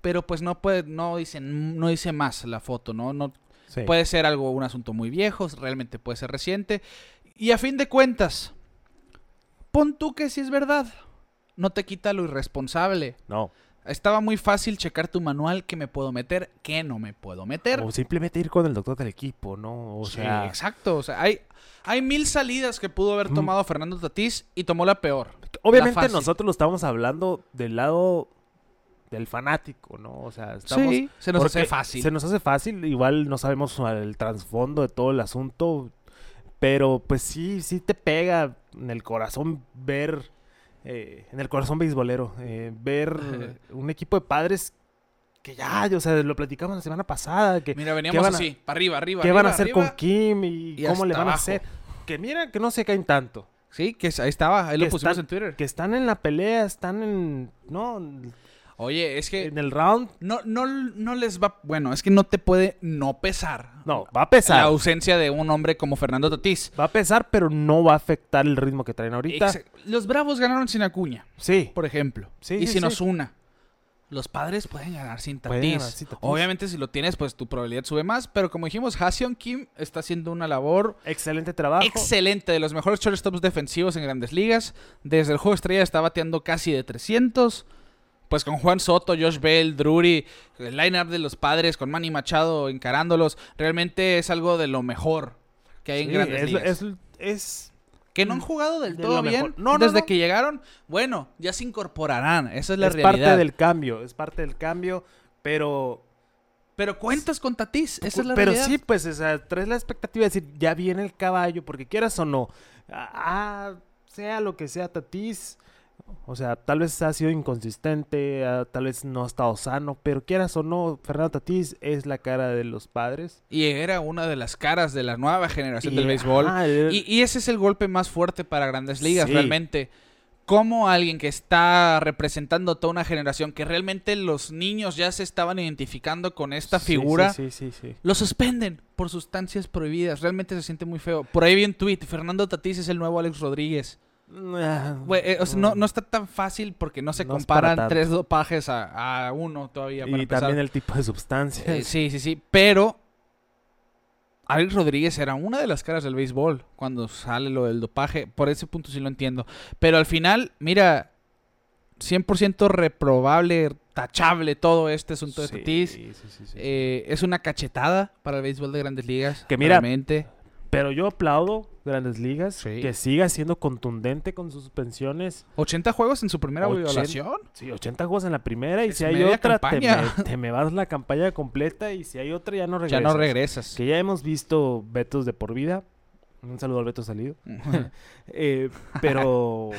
Pero pues no puede, no dice, no dice más la foto, ¿no? No, Sí. Puede ser algo, un asunto muy viejo, realmente puede ser reciente. Y a fin de cuentas, pon tú que si es verdad. No te quita lo irresponsable. No. Estaba muy fácil checar tu manual, qué me puedo meter, qué no me puedo meter. O simplemente ir con el doctor del equipo, ¿no? O Sí, sea, exacto. O sea, hay, hay mil salidas que pudo haber Mm. tomado Fernando Tatís y tomó la peor. obviamente nosotros lo estamos hablando del lado del fanático, ¿no? O sea, estamos... sí, se nos hace fácil. Se nos hace fácil, igual no sabemos el trasfondo de todo el asunto, pero pues sí, sí te pega en el corazón ver, eh, en el corazón beisbolero, eh, ver (laughs) un equipo de padres que ya, o sea, lo platicamos la semana pasada, que Mira, veníamos van a- así, para arriba, arriba. qué van a hacer arriba. con Kim y, y cómo le van a hacer. Que mira, que no se caen tanto. Sí, que ahí estaba, ahí lo pusimos están- en Twitter. Que están en la pelea, están en, no, Oye, es que en el round. no, no, no les va. Bueno, es que no te puede no pesar. No, va a pesar. La ausencia de un hombre como Fernando Tatís. Va a pesar, pero no va a afectar el ritmo que traen ahorita. Exa- Los Bravos ganaron sin Acuña, Sí. por ejemplo. Sí, y sí, sin sí. Osuna. Los padres pueden ganar sin Tatís. Obviamente, si lo tienes, pues tu probabilidad sube más. Pero como dijimos, Hasion Kim está haciendo una labor Excelente trabajo. excelente. De los mejores shortstops defensivos en grandes ligas. Desde el juego estrella está bateando casi de 300. Pues con Juan Soto, Josh Bell, Drury, el line-up de los padres, con Manny Machado encarándolos. Realmente es algo de lo mejor que hay en grandes es, ligas. es- es- que no han jugado del de todo bien. No, desde no. que llegaron. Bueno, ya se incorporarán. Esa es la es realidad. parte del cambio, es parte del cambio, pero Pero cuentas con Tatís. Esa es la pero realidad. sí, pues, o sea, traes la expectativa de decir, ya viene el caballo, porque quieras o no, ah, sea lo que sea Tatís, o sea, tal vez ha sido inconsistente, tal vez no ha estado sano, pero quieras o no, Fernando Tatís es la cara de los padres. Y era una de las caras de la nueva generación Y, del béisbol. el- Y, y ese es el golpe más fuerte para grandes ligas, Sí. realmente. Como alguien que está representando a toda una generación, que realmente los niños ya se estaban identificando con esta figura, sí, sí. lo suspenden por sustancias prohibidas. Realmente se siente muy feo. Por ahí vi un tweet, Fernando Tatís es el nuevo Alex Rodríguez. Ah, Güey, eh, o sea, no, no está tan fácil porque no se No comparan tres dopajes a, a uno todavía. Para Y empezar. también el tipo de sustancias. Eh, sí, sí, sí. Pero Alex Rodríguez era una de las caras del béisbol cuando sale lo del dopaje. Por ese punto sí lo entiendo. Pero al final, mira, 100% reprobable, tachable todo este asunto de Sí, Tatis. sí, sí, sí, sí. Eh, es una cachetada para el béisbol de grandes ligas. Que mira, realmente. Pero yo aplaudo Grandes Ligas Sí. que siga siendo contundente con sus suspensiones. 80 juegos en su primera 80. violación. Sí, 80 juegos en la primera y Es si hay otra te me, te me vas la campaña completa y si hay otra ya no Ya regresas. no regresas. Que ya hemos visto vetos de por vida. Un saludo al Beto Salido. (laughs) Eh, pero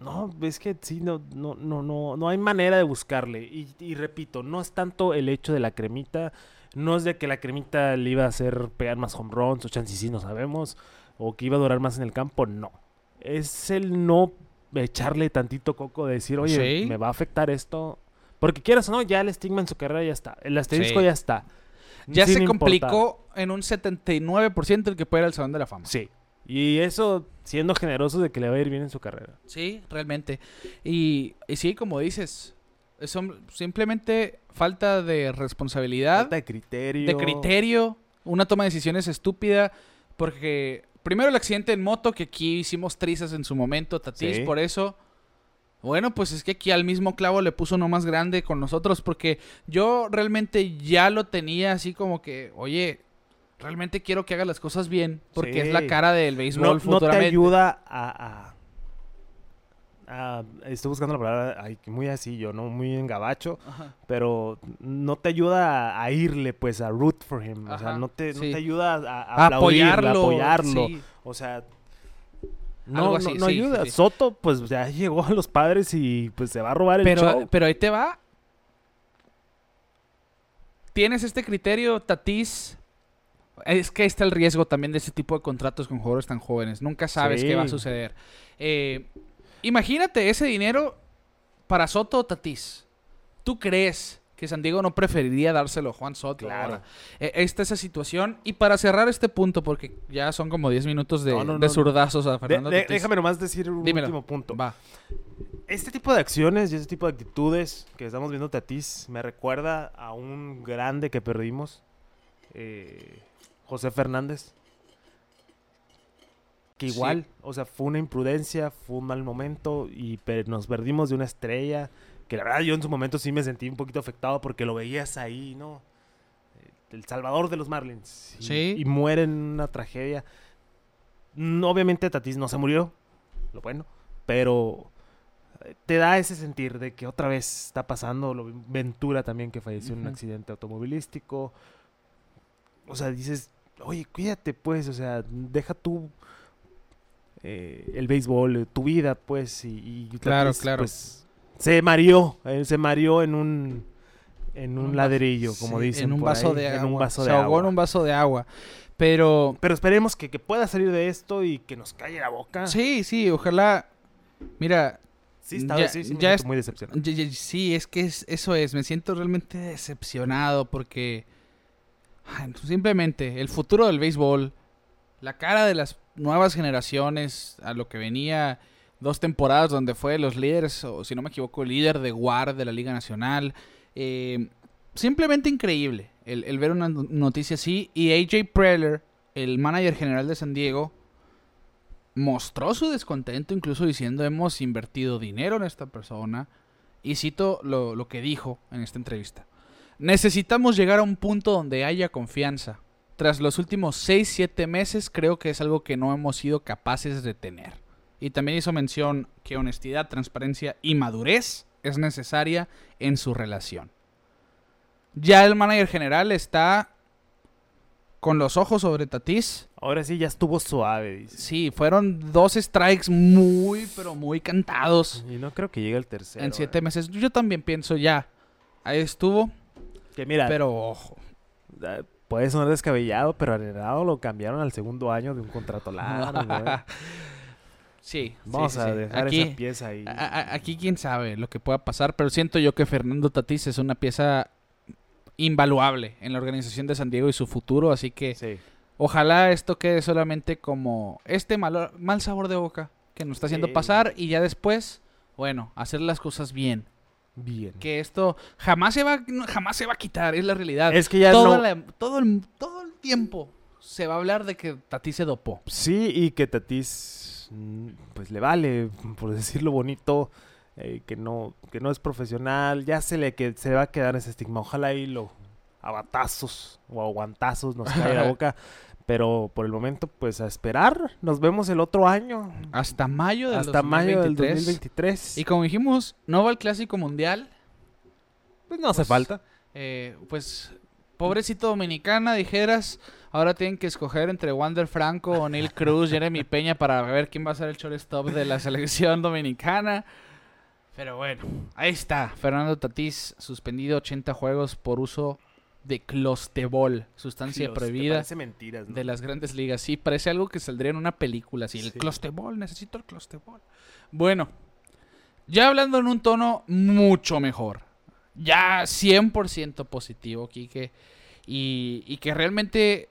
no, es que sí, no, no, no, no, no hay manera de buscarle. Y, y repito, no es tanto el hecho de la cremita, no es de que la cremita le iba a hacer pegar más home runs, o chances sí no sabemos, o que iba a durar más en el campo, no. Es el no echarle tantito coco de decir, oye, Sí. me va a afectar esto. Porque quieras o no, ya el estigma en su carrera ya está. El asterisco Sí. ya está. ya se importar. complicó en un 79% el que puede ir al Salón de la Fama. Sí. Y eso siendo generoso de que le va a ir bien en su carrera. Sí, realmente. Y, y sí, como dices, Son simplemente falta de responsabilidad, Falta de criterio. de criterio, una toma de decisiones estúpida, porque primero el accidente en moto, que aquí hicimos trizas en su momento, Tatis, Sí. por eso. Bueno, pues es que aquí al mismo clavo le puso uno más grande con nosotros, porque yo realmente ya lo tenía así como que, oye, realmente quiero que haga las cosas bien, porque es la cara del béisbol no, no te futuramente. ayuda a, a- a- Estoy buscando la palabra ay, muy así yo, ¿no? Muy en gabacho. Ajá. Pero no te ayuda a, irle, pues, a root for him. O sea, no te, no te ayuda a, apoyarlo. apoyarlo. sí. O sea, no, así, no, no sí, ayuda. Soto, pues, ya (laughs) llegó a los padres y, pues, se va a robar el Pero, show. pero ahí te va. Tienes este criterio, Tatis. Es que ahí está el riesgo también de ese tipo de contratos con jugadores tan jóvenes. Nunca sabes qué va a suceder. Eh, imagínate ese dinero para Soto o Tatis. ¿Tú crees que San Diego no preferiría dárselo a Juan Soto? Claro. ahora? Eh, esta esa situación. Y para cerrar este punto, porque ya son como 10 minutos de, No, no, de no. zurdazos a Fernando de- Tatis. déjame nomás decir un Dímelo. último punto. Va. Este tipo de acciones y este tipo de actitudes que estamos viendo Tatis me recuerda a un grande que perdimos, eh, José Fernández. Que Sí. igual, o sea, fue una imprudencia, fue un mal momento y nos perdimos de una estrella. Que la verdad yo en su momento sí me sentí un poquito afectado porque lo veías ahí, ¿no? Eh, El salvador de los Marlins. Y, Sí. y muere en una tragedia. Obviamente Tatis no se murió, lo bueno, pero eh, te da ese sentir de que otra vez está pasando. Lo, Ventura también que falleció en un accidente automovilístico. O sea, dices, oye, cuídate pues, o sea, deja tú eh, el béisbol, eh, tu vida pues, y, y Claro, claro. pues, se mareó, eh, se mareó en un en un Un ladrillo, como sí, dicen En un por vaso ahí, de agua. en un vaso Se de ahogó agua. en un vaso de agua. Pero Pero esperemos que, que pueda salir de esto y que nos calle la boca. sí, sí, ojalá. Mira, Sí, esta Ya- vez sí, sí me ya siento es- muy decepcionado. sí, es que es- eso es. Me siento realmente decepcionado porque ay, simplemente el futuro del béisbol, la cara de las nuevas generaciones, a lo que venía dos temporadas donde fue los líderes, o si no me equivoco, líder de WAR de la Liga Nacional. eh, simplemente increíble el, el ver una no- noticia así. Y AJ Preller, el manager general de San Diego, mostró su descontento, incluso diciendo hemos invertido dinero en esta persona. Y cito lo, lo que dijo en esta entrevista. Necesitamos llegar a un punto donde haya confianza. Tras los últimos 6-7 meses creo que es algo que no hemos sido capaces de tener. Y también hizo mención que honestidad, transparencia y madurez es necesaria en su relación. Ya el manager general está con los ojos sobre Tatis. Ahora sí ya estuvo suave, dice. Sí, fueron dos strikes muy, pero muy cantados Y no creo que llegue el tercero. en siete ¿eh? meses. Yo también pienso ya. Ahí estuvo, Que mira, pero ojo. Puede sonar descabellado, pero a Renado lo cambiaron al segundo año de un contrato largo. ¿eh? (laughs) Sí, Vamos sí, a sí, dejar Aquí, esa pieza ahí. a- a- aquí quién sabe lo que pueda pasar, pero siento yo que Fernando Tatís es una pieza invaluable en la organización de San Diego y su futuro, así que Sí. ojalá esto quede solamente como este mal, mal sabor de boca que nos está haciendo pasar y ya después, bueno, hacer las cosas bien. Bien. Que esto jamás se va, jamás se va a quitar, es la realidad. Es que ya Toda no... la- todo, el, todo el tiempo se va a hablar de que Tati se dopó. Sí, y que Tatis, mm, pues le vale, por decirlo bonito, eh, que no que no es profesional. Ya se le que se va a quedar ese estigma. Ojalá y lo a batazos o a guantazos nos cae la (laughs) boca. Pero por el momento, pues a esperar. Nos vemos el otro año. Hasta mayo del Hasta mayo del 2023. 2023. Y como dijimos, no va al Clásico Mundial. pues no hace pues, falta. eh, pues, pobrecito Dominicana, dijeras. Ahora tienen que escoger entre Wander Franco, O'Neill Cruz, Jeremy (laughs) Peña para ver quién va a ser el shortstop de la selección dominicana. Pero bueno, ahí está. Fernando Tatís suspendido 80 juegos por uso de clostebol, sustancia prohibida Parece mentiras, ¿no? de las grandes ligas. Sí, parece algo que saldría en una película. Así, el Sí. clostebol, necesito el clostebol. Bueno, ya hablando en un tono mucho mejor. Ya 100% positivo, Quique. Y, y que realmente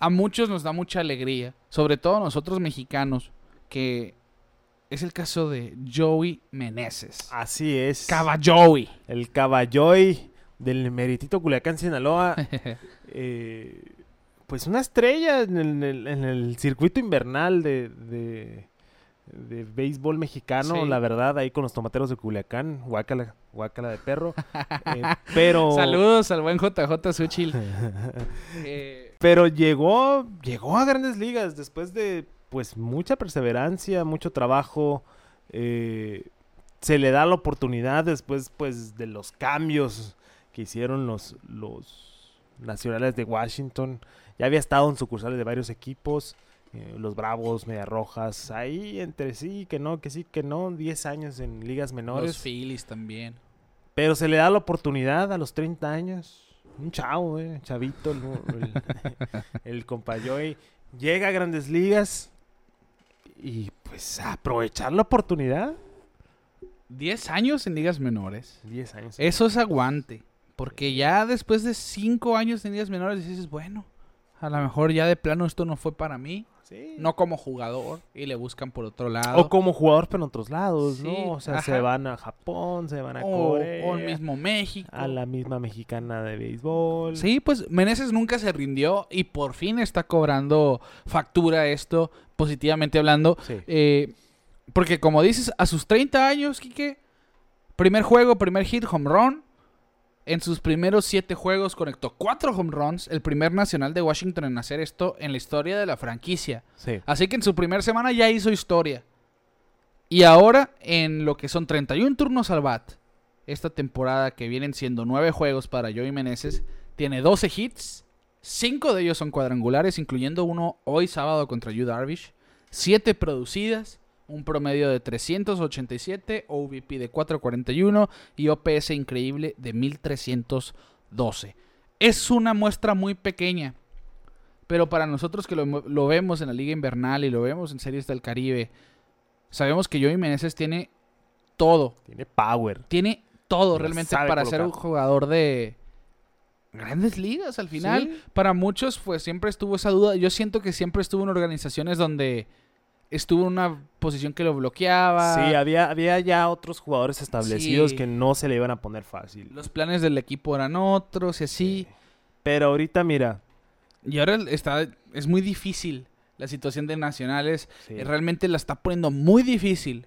a muchos nos da mucha alegría. Sobre todo a nosotros mexicanos. Que es el caso de Joey Meneses. Así es. Caballoy. el caballoy del meritito Culiacán, Sinaloa. (laughs) eh, pues una estrella en el, en el- circuito invernal de, de, de béisbol mexicano, Sí. la verdad, ahí con los tomateros de Culiacán, guácala, guácala de perro. Eh, (laughs) pero, (laughs) Saludos al buen JJ Suchil. Eh, pero llegó, llegó a grandes ligas después de pues mucha perseverancia, mucho trabajo. eh, se le da la oportunidad después pues de los cambios que hicieron los, los nacionales de Washington. Ya había estado en sucursales de varios equipos, eh, los Bravos, Medias Rojas, ahí entre sí, que no, que sí, que no, 10 años en ligas menores. los Phillies también. Pero se le da la oportunidad a los 30 años. Un chavo, eh, chavito, el, el, el compa Joey. Llega a grandes ligas y pues aprovechar la oportunidad. 10 años en ligas menores. 10 años. Eso es aguante. Porque ya después de 5 años en ligas menores dices, bueno, a lo mejor ya de plano esto no fue para mí. Sí. No como jugador. Y le buscan por otro lado. O como jugador, pero en otros lados, Sí, ¿no? O sea, se van a Japón, se van a o, Corea, o el mismo México. a la misma mexicana de béisbol. Sí, pues Meneses nunca se rindió y por fin está cobrando factura esto, positivamente hablando. Sí. Eh, porque como dices, a sus 30 años, Quique, primer juego, primer hit, home run. En sus primeros 7 juegos conectó 4 home runs, el primer nacional de Washington en hacer esto en la historia de la franquicia. Sí. Así que en su primera semana ya hizo historia. Y ahora, en lo que son 31 turnos al bat, esta temporada que vienen siendo 9 juegos para Joey Meneses, tiene 12 hits, 5 de ellos son cuadrangulares, incluyendo uno hoy sábado contra Yu Darvish, 7 producidas, un promedio de 387, OVP de 441 y OPS increíble de 1312. Es una muestra muy pequeña, pero para nosotros que lo, lo vemos en la Liga Invernal y lo vemos en Series del Caribe, sabemos que Joey Meneses tiene todo. Tiene power. Tiene todo realmente para ser un jugador de grandes ligas al final. Sí. Para muchos, pues siempre estuvo esa duda. Yo siento que siempre estuvo en organizaciones donde estuvo en una posición que lo bloqueaba. Sí, había, había ya otros jugadores establecidos Sí. que no se le iban a poner fácil. Los planes del equipo eran otros y así. Pero ahorita, mira. Y ahora está, es muy difícil la situación de Nacionales. sí, Eh, Realmente la está poniendo muy difícil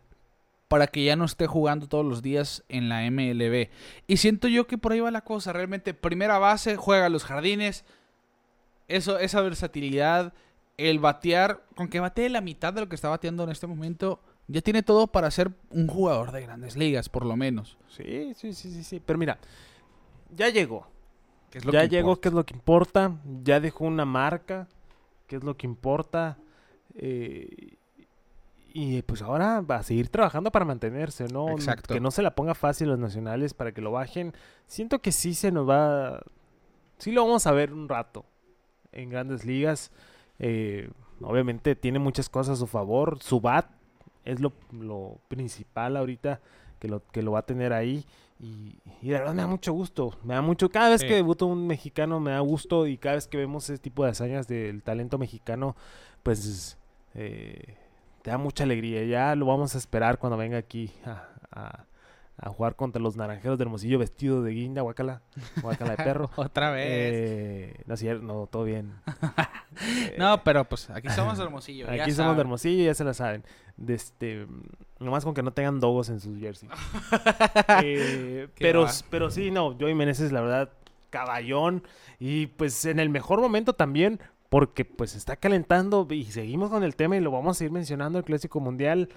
para que ya no esté jugando todos los días en la MLB. Y siento yo que por ahí va la cosa. Realmente, primera base, juega a los jardines. Eso, esa versatilidad, el batear, con que batee la mitad de lo que está bateando en este momento, ya tiene todo para ser un jugador de grandes ligas, por lo menos. sí, sí, sí, sí, sí. Pero mira, ya llegó. Que es lo ya que llegó, importa. que es lo que importa. Ya dejó una marca, que es lo que importa. eh, y pues ahora va a seguir trabajando para mantenerse, ¿no? Exacto. Que no se la ponga fácil los nacionales para que lo bajen. Siento que sí se nos va. Sí lo vamos a ver un rato en grandes ligas. Eh, obviamente tiene muchas cosas a su favor. Su bat es lo, lo principal ahorita que lo, que lo va a tener ahí. Y, y de verdad me da mucho gusto. Me da mucho. Cada vez Sí. que debuta un mexicano me da gusto. Y cada vez que vemos ese tipo de hazañas del talento mexicano, pues eh, te da mucha alegría. Ya lo vamos a esperar cuando venga aquí a, a- a jugar contra los naranjeros de Hermosillo vestido de guinda, guacala, guacala de (laughs) perro. Otra vez. Eh, no cierto, no, todo bien. Eh, (laughs) no, pero pues aquí somos Hermosillo. ya Aquí somos de. Hermosillo, ya se la saben. De este, nomás con que no tengan dogos en sus jerseys. (laughs) Eh, pero, va. pero sí, no, Joey Meneses, la verdad, caballón. Y pues en el mejor momento también, porque pues está calentando y seguimos con el tema y lo vamos a ir mencionando el Clásico Mundial.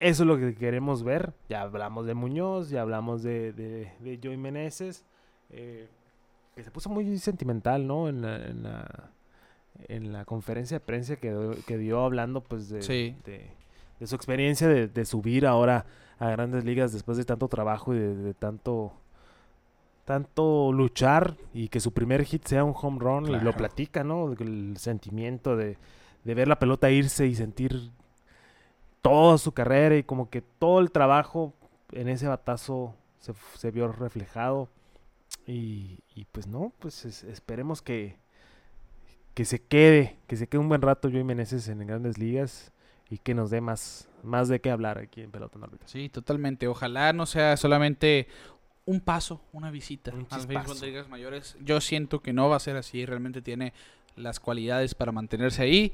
Eso es lo que queremos ver. Ya hablamos de Muñoz, ya hablamos de, de, de Joey Meneses. eh, que se puso muy sentimental, ¿no? En la, en la, en la conferencia de prensa que, dio- que dio hablando pues de, Sí. de, de su experiencia de, de subir ahora a grandes ligas después de tanto trabajo y de, de tanto tanto luchar y que su primer hit sea un home run y lo platica, ¿no? El sentimiento de, de ver la pelota irse y sentir toda su carrera y como que todo el trabajo en ese batazo se, vio reflejado y, y pues no, pues es- esperemos que que se quede, que se quede un buen rato Joey Meneses en grandes ligas y que nos dé más más de qué hablar aquí en Pelota órbita. Sí, totalmente. Ojalá no sea solamente un paso, una visita Un al béisbol de ligas mayores. Yo siento que no va a ser así. Realmente tiene las cualidades para mantenerse ahí.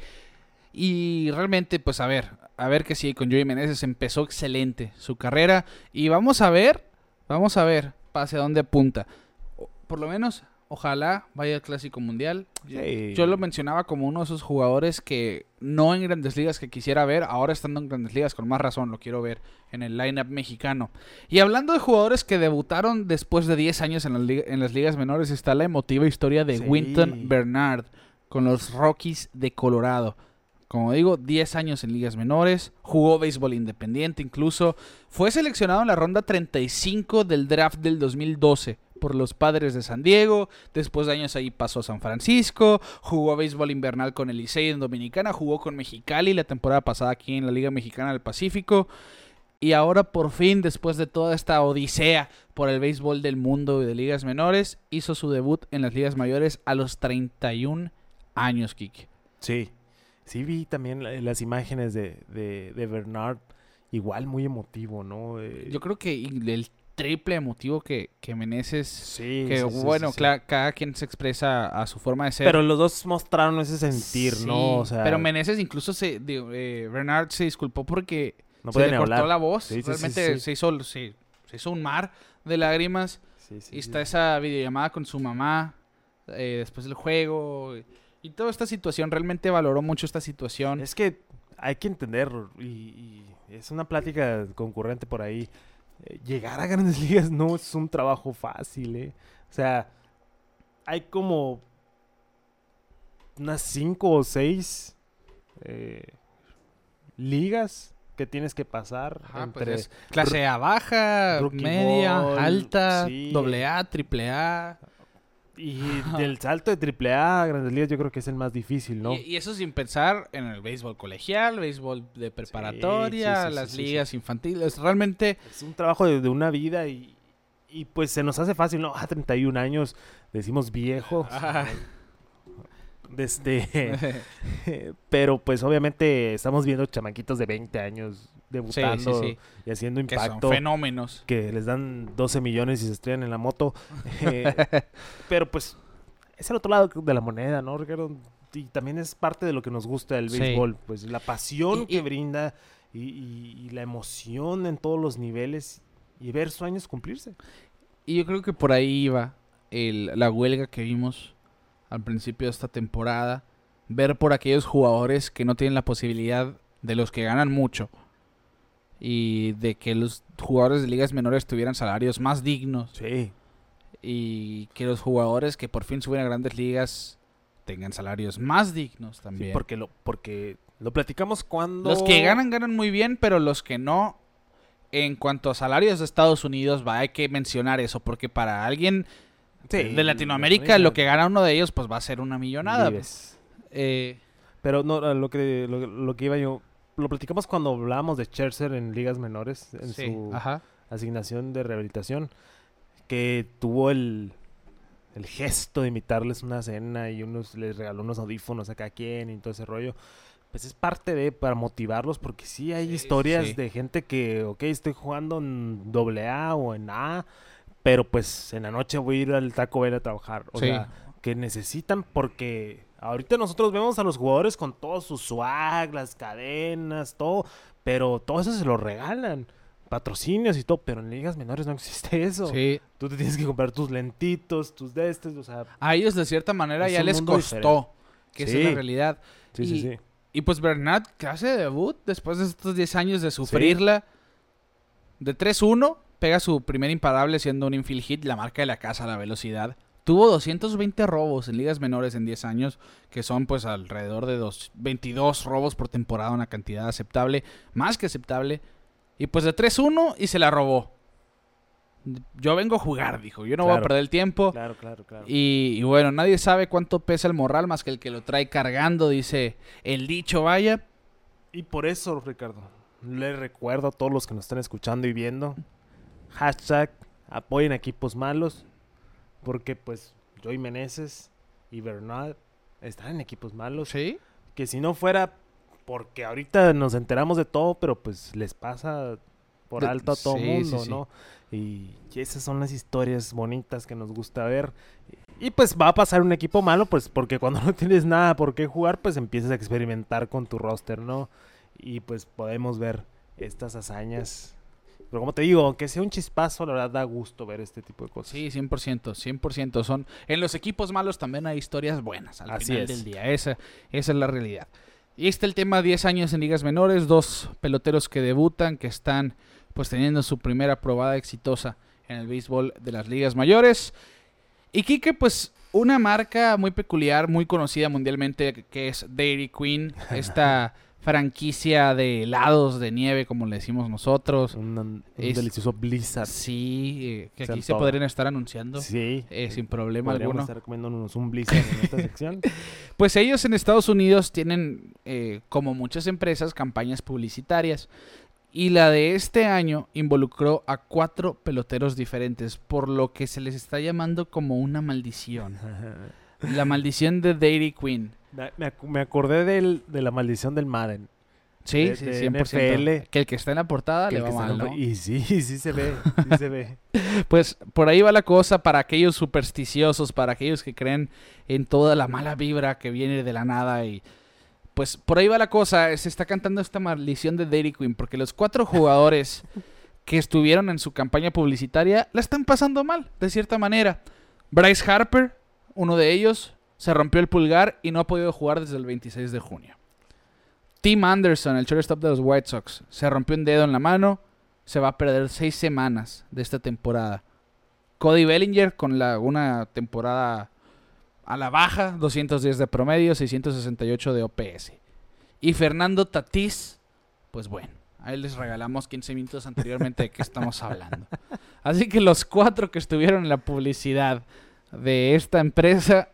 Y realmente, pues a ver, a ver que sí, con Joey Meneses empezó excelente su carrera. Y vamos a ver, vamos a ver hacia dónde apunta. Por lo menos, ojalá vaya al Clásico Mundial. Sí. Yo lo mencionaba como uno de esos jugadores que no en grandes ligas que quisiera ver, ahora estando en grandes ligas, con más razón lo quiero ver en el lineup mexicano. Y hablando de jugadores que debutaron después de 10 años en las, liga- en las ligas menores, está la emotiva historia de Sí. Winton Bernard con los Rockies de Colorado. Como digo, 10 años en ligas menores, jugó béisbol independiente incluso, fue seleccionado en la ronda 35 del draft del 2012 por los Padres de San Diego, después de años ahí pasó a San Francisco, jugó béisbol invernal con el Licey en Dominicana, jugó con Mexicali la temporada pasada aquí en la Liga Mexicana del Pacífico, y ahora por fin, después de toda esta odisea por el béisbol del mundo y de ligas menores, hizo su debut en las ligas mayores a los 31 años, Kike. Sí. Sí vi también la- las imágenes de, de, de Bernard. Igual muy emotivo, ¿no? Eh, Yo creo que el triple emotivo que, que Meneses, sí, que sí, bueno, sí, cada quien se expresa a su forma de ser. Pero los dos mostraron ese sentir, ¿no? O sea, pero Meneses incluso se, digo, eh, Bernard se disculpó porque no se le cortó hablar. la voz. Realmente. Se, hizo, se, se hizo un mar de lágrimas. Sí, sí, y está esa videollamada con su mamá eh, después del juego. Y toda esta situación, realmente valoró mucho esta situación. Es que hay que entender, y, y es una plática concurrente por ahí. eh, llegar a grandes (laughs) ligas no es un trabajo fácil, ¿eh? O sea, hay como unas cinco o seis eh, ligas que tienes que pasar Ajá, pues entre clase A baja, media, Ball, alta, sí. doble A, triple A. y del salto de AAA a grandes ligas yo creo que es el más difícil, ¿no? Y, y eso sin pensar en el béisbol colegial, béisbol de preparatoria, sí, sí, las sí, ligas infantiles. Realmente, Es un trabajo de, de una vida y, y pues se nos hace fácil, ¿no? A 31 años decimos viejos. (laughs) Ah. Desde, (laughs) pero pues obviamente estamos viendo chamaquitos de 20 años debutando sí, sí. y haciendo Que son impacto. fenómenos. Que les dan 12 millones y se estrellan en la moto. (laughs) Eh, pero pues es el otro lado de la moneda, ¿no, Ricardo? Y también es parte de lo que nos gusta del béisbol. Pues la pasión Y- y- que brinda y la emoción en todos los niveles y ver sueños cumplirse. Y yo creo que por ahí iba el- la huelga que vimos al principio de esta temporada. Ver por aquellos jugadores que no tienen la posibilidad de los que ganan mucho. Y de que los jugadores de ligas menores tuvieran salarios más dignos. Sí. Y que los jugadores que por fin suben a grandes ligas tengan salarios más dignos Sí, también. porque lo, porque lo platicamos cuando. Los que ganan, ganan muy bien, pero los que no, en cuanto a salarios de Estados Unidos, va, hay que mencionar eso, porque para alguien Sí, de Latinoamérica, lo que gana uno de ellos, pues va a ser una millonada. Eh, Pero no, lo que, lo, lo que iba yo. Lo platicamos cuando hablábamos de Scherzer en ligas menores, en sí, su ajá. asignación de rehabilitación, que tuvo el, el gesto de invitarles una cena y unos les regaló unos audífonos a cada quien y todo ese rollo. Pues es parte de para motivarlos porque sí hay Sí, historias sí. de gente que, ok, estoy jugando en doble A o en A, pero pues en la noche voy a ir al Taco Bell a trabajar. O sea, que necesitan porque ahorita nosotros vemos a los jugadores con todo su swag, las cadenas, todo, pero todo eso se lo regalan. Patrocinios y todo, pero en ligas menores no existe (laughs) eso. Sí. Tú te tienes que comprar tus lentitos, tus destes, o sea, A ellos, de cierta manera, ya les costó. diferente. Que esa Sí. es la realidad. sí, Y- sí, sí. Y pues Bernat, que hace de debut después de estos 10 años de sufrirla. De 3-1, pega su primer imparable siendo un infield hit, la marca de la casa la velocidad. Tuvo 220 robos en ligas menores en 10 años, que son pues alrededor de dos, 22 robos por temporada, una cantidad aceptable, más que aceptable. Y pues de 3-1 y se la robó. Yo vengo a jugar, dijo. Yo no voy a perder el tiempo. Claro, claro, claro. Y, y bueno, nadie sabe cuánto pesa el morral más que el que lo trae cargando, dice el dicho, vaya. Y por eso, Ricardo, le recuerdo a todos los que nos están escuchando y viendo, hashtag apoyen a equipos malos, porque pues Joey Meneses y Bernard están en equipos malos, Sí. que si no fuera porque ahorita nos enteramos de todo, pero pues les pasa por alto a todo sí, mundo, sí. ¿no? Y esas son las historias bonitas que nos gusta ver. Y pues va a pasar un equipo malo, pues porque cuando (laughs) no tienes nada por qué jugar, pues empiezas a experimentar con tu roster, ¿no? Y pues podemos ver estas hazañas. Pero como te digo, aunque sea un chispazo, la verdad da gusto ver este tipo de cosas. Sí, 100%, 100%. Son, en los equipos malos también hay historias buenas al Así final es. del día. Esa, esa es la realidad. Y está el tema 10 años en ligas menores, dos peloteros que debutan, que están pues teniendo su primera probada exitosa en el béisbol de las ligas mayores. Y Kike, pues una marca muy peculiar, muy conocida mundialmente, que es Dairy Queen, esta (laughs) franquicia de helados de nieve, como le decimos nosotros. Un, un Es- delicioso blizzard. Sí, eh, que aquí se podrían estar anunciando Sí. eh, sin problema alguno. estar comiéndonos un blizzard en esta sección. (laughs) Pues ellos en Estados Unidos tienen, eh, como muchas empresas, campañas publicitarias. Y la de este año involucró a cuatro peloteros diferentes, por lo que se les está llamando como una maldición. (laughs) La maldición de Dairy Queen. me, me ac- me acordé del, de la maldición del Madden. Sí, De- sí, de 100%. NFL. Que el que está en la portada que le va mal. Y sí, (laughs) sí se ve, sí se ve. (laughs) Pues por ahí va la cosa para aquellos supersticiosos, para aquellos que creen en toda la mala vibra que viene de la nada y pues por ahí va la cosa, se está cantando esta maldición de Dairy Queen porque los cuatro jugadores (laughs) que estuvieron en su campaña publicitaria la están pasando mal, de cierta manera. Bryce Harper, uno de ellos, se rompió el pulgar y no ha podido jugar desde el 26 de junio. Tim Anderson, el shortstop de los White Sox, se rompió un dedo en la mano, se va a perder seis semanas de esta temporada. Cody Bellinger con la, una temporada a la baja, 210 de promedio, 668 de OPS. Y Fernando Tatís, pues bueno, a él les regalamos 15 minutos anteriormente de qué estamos hablando. (laughs) Así que los cuatro que estuvieron en la publicidad de esta empresa,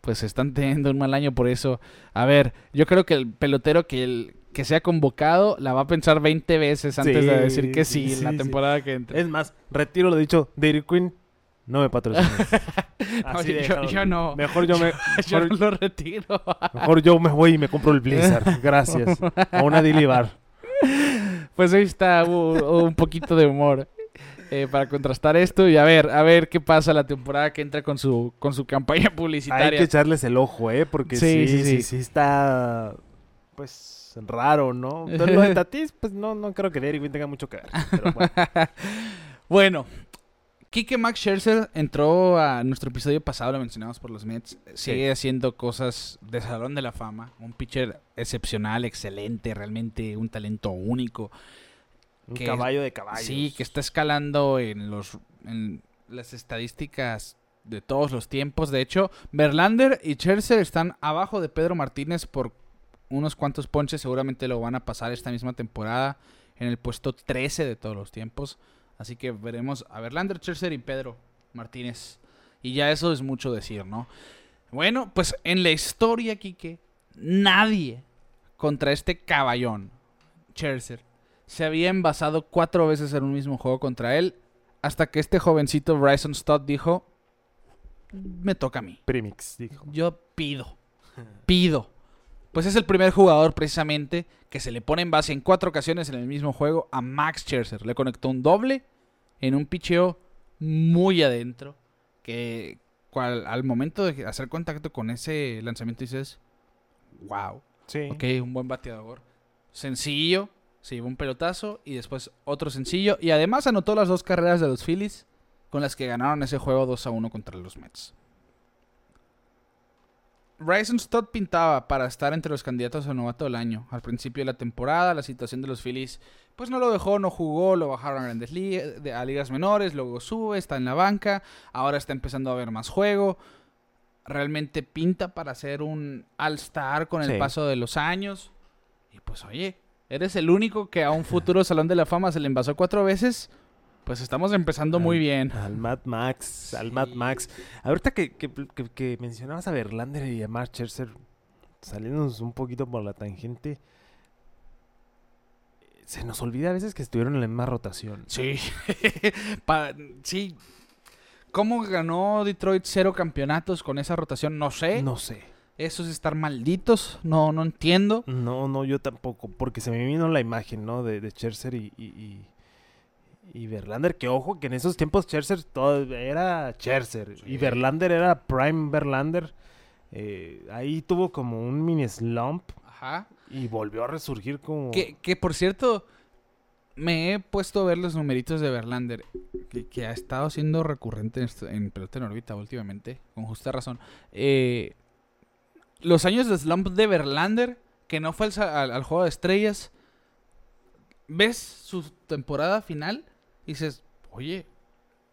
pues están teniendo un mal año por eso. A ver, yo creo que el pelotero que, el, que sea convocado la va a pensar 20 veces antes de decir que sí, sí, en la sí. temporada que entre. Es más, retiro lo dicho, Dairy Queen no me. (laughs) Así Oye, yo, yo no. Mejor yo me (laughs) yo mejor, lo retiro. mejor yo me voy y me compro el Blizzard. (laughs) Gracias. A una Dilly Bar. Pues ahí está hubo un poquito de humor eh, para contrastar esto y a ver, a ver qué pasa la temporada que entra con su con su campaña (laughs) Hay publicitaria. que echarles el ojo, ¿eh? Porque Sí, sí, sí, sí, está, pues, raro, ¿no? Pero lo de (laughs) Tatis, pues, no, no creo que Queen tenga mucho que ver. (laughs) Pero bueno. Bueno, Kike Max Scherzer entró a nuestro episodio pasado, lo mencionamos por los Mets. Sigue haciendo cosas de Salón de la Fama. Un pitcher excepcional, excelente, realmente un talento único. Un Que- caballo de caballos. Sí, que está escalando en los en las estadísticas de todos los tiempos. De hecho, Verlander y Scherzer están abajo de Pedro Martínez por unos cuantos ponches. Seguramente lo van a pasar esta misma temporada en el puesto 13 de todos los tiempos. Así que veremos a Verlander, Scherzer y Pedro Martínez. Y ya eso es mucho decir, ¿no? Bueno, pues en la historia, Quique, nadie contra este caballón, Scherzer, se había envasado cuatro veces en un mismo juego contra él. Hasta que este jovencito Bryson Stott dijo: Me toca a mí. Primix, dijo. Yo pido. Pido. Pues es el primer jugador precisamente que se le pone en base en cuatro ocasiones en el mismo juego a Max Scherzer. Le conectó un doble en un picheo muy adentro. Que cual- al momento de hacer contacto con ese lanzamiento dices, wow, Sí. ok, un buen bateador. Sencillo, se llevó un pelotazo y después otro sencillo. Y además anotó las dos carreras de los Phillies con las que ganaron ese juego 2 a 1 contra los Mets. Bryson Stott pintaba para estar entre los candidatos a novato del año. Al principio de la temporada, la situación de los Phillies, pues no lo dejó, no jugó, lo bajaron a grandes ligas, a ligas menores, luego sube, está en la banca, ahora está empezando a ver más juego. Realmente pinta para ser un All-Star con el Sí. paso de los años. Y pues oye, eres el único que a un futuro Salón de la Fama se le envasó cuatro veces. Pues estamos empezando muy bien. Al Mad Max, al Sí. Mad Max. Ahorita que, que, que- que mencionabas a Verlander y a Mark Scherzer, saliéndonos un poquito por la tangente, se nos olvida a veces que estuvieron en la misma rotación. Sí. (laughs) Pa- sí. ¿Cómo ganó Detroit cero campeonatos con esa rotación? No sé. No sé. Eso es estar malditos. No, no entiendo. No, no, yo tampoco, porque se me vino la imagen, ¿no? De, de Scherzer y, y, y, y Verlander, que ojo, que en esos tiempos Scherzer todo era Scherzer y Verlander era Prime Verlander. Eh, ahí tuvo como un mini slump Ajá. y volvió a resurgir como... Que, que por cierto, me he puesto a ver los numeritos de Verlander, que, que ha estado siendo recurrente en, en pelota en órbita últimamente, con justa razón. Eh, los años de slump de Verlander, que no fue al, sa- al- al juego de estrellas, ves su temporada final y dices, oye,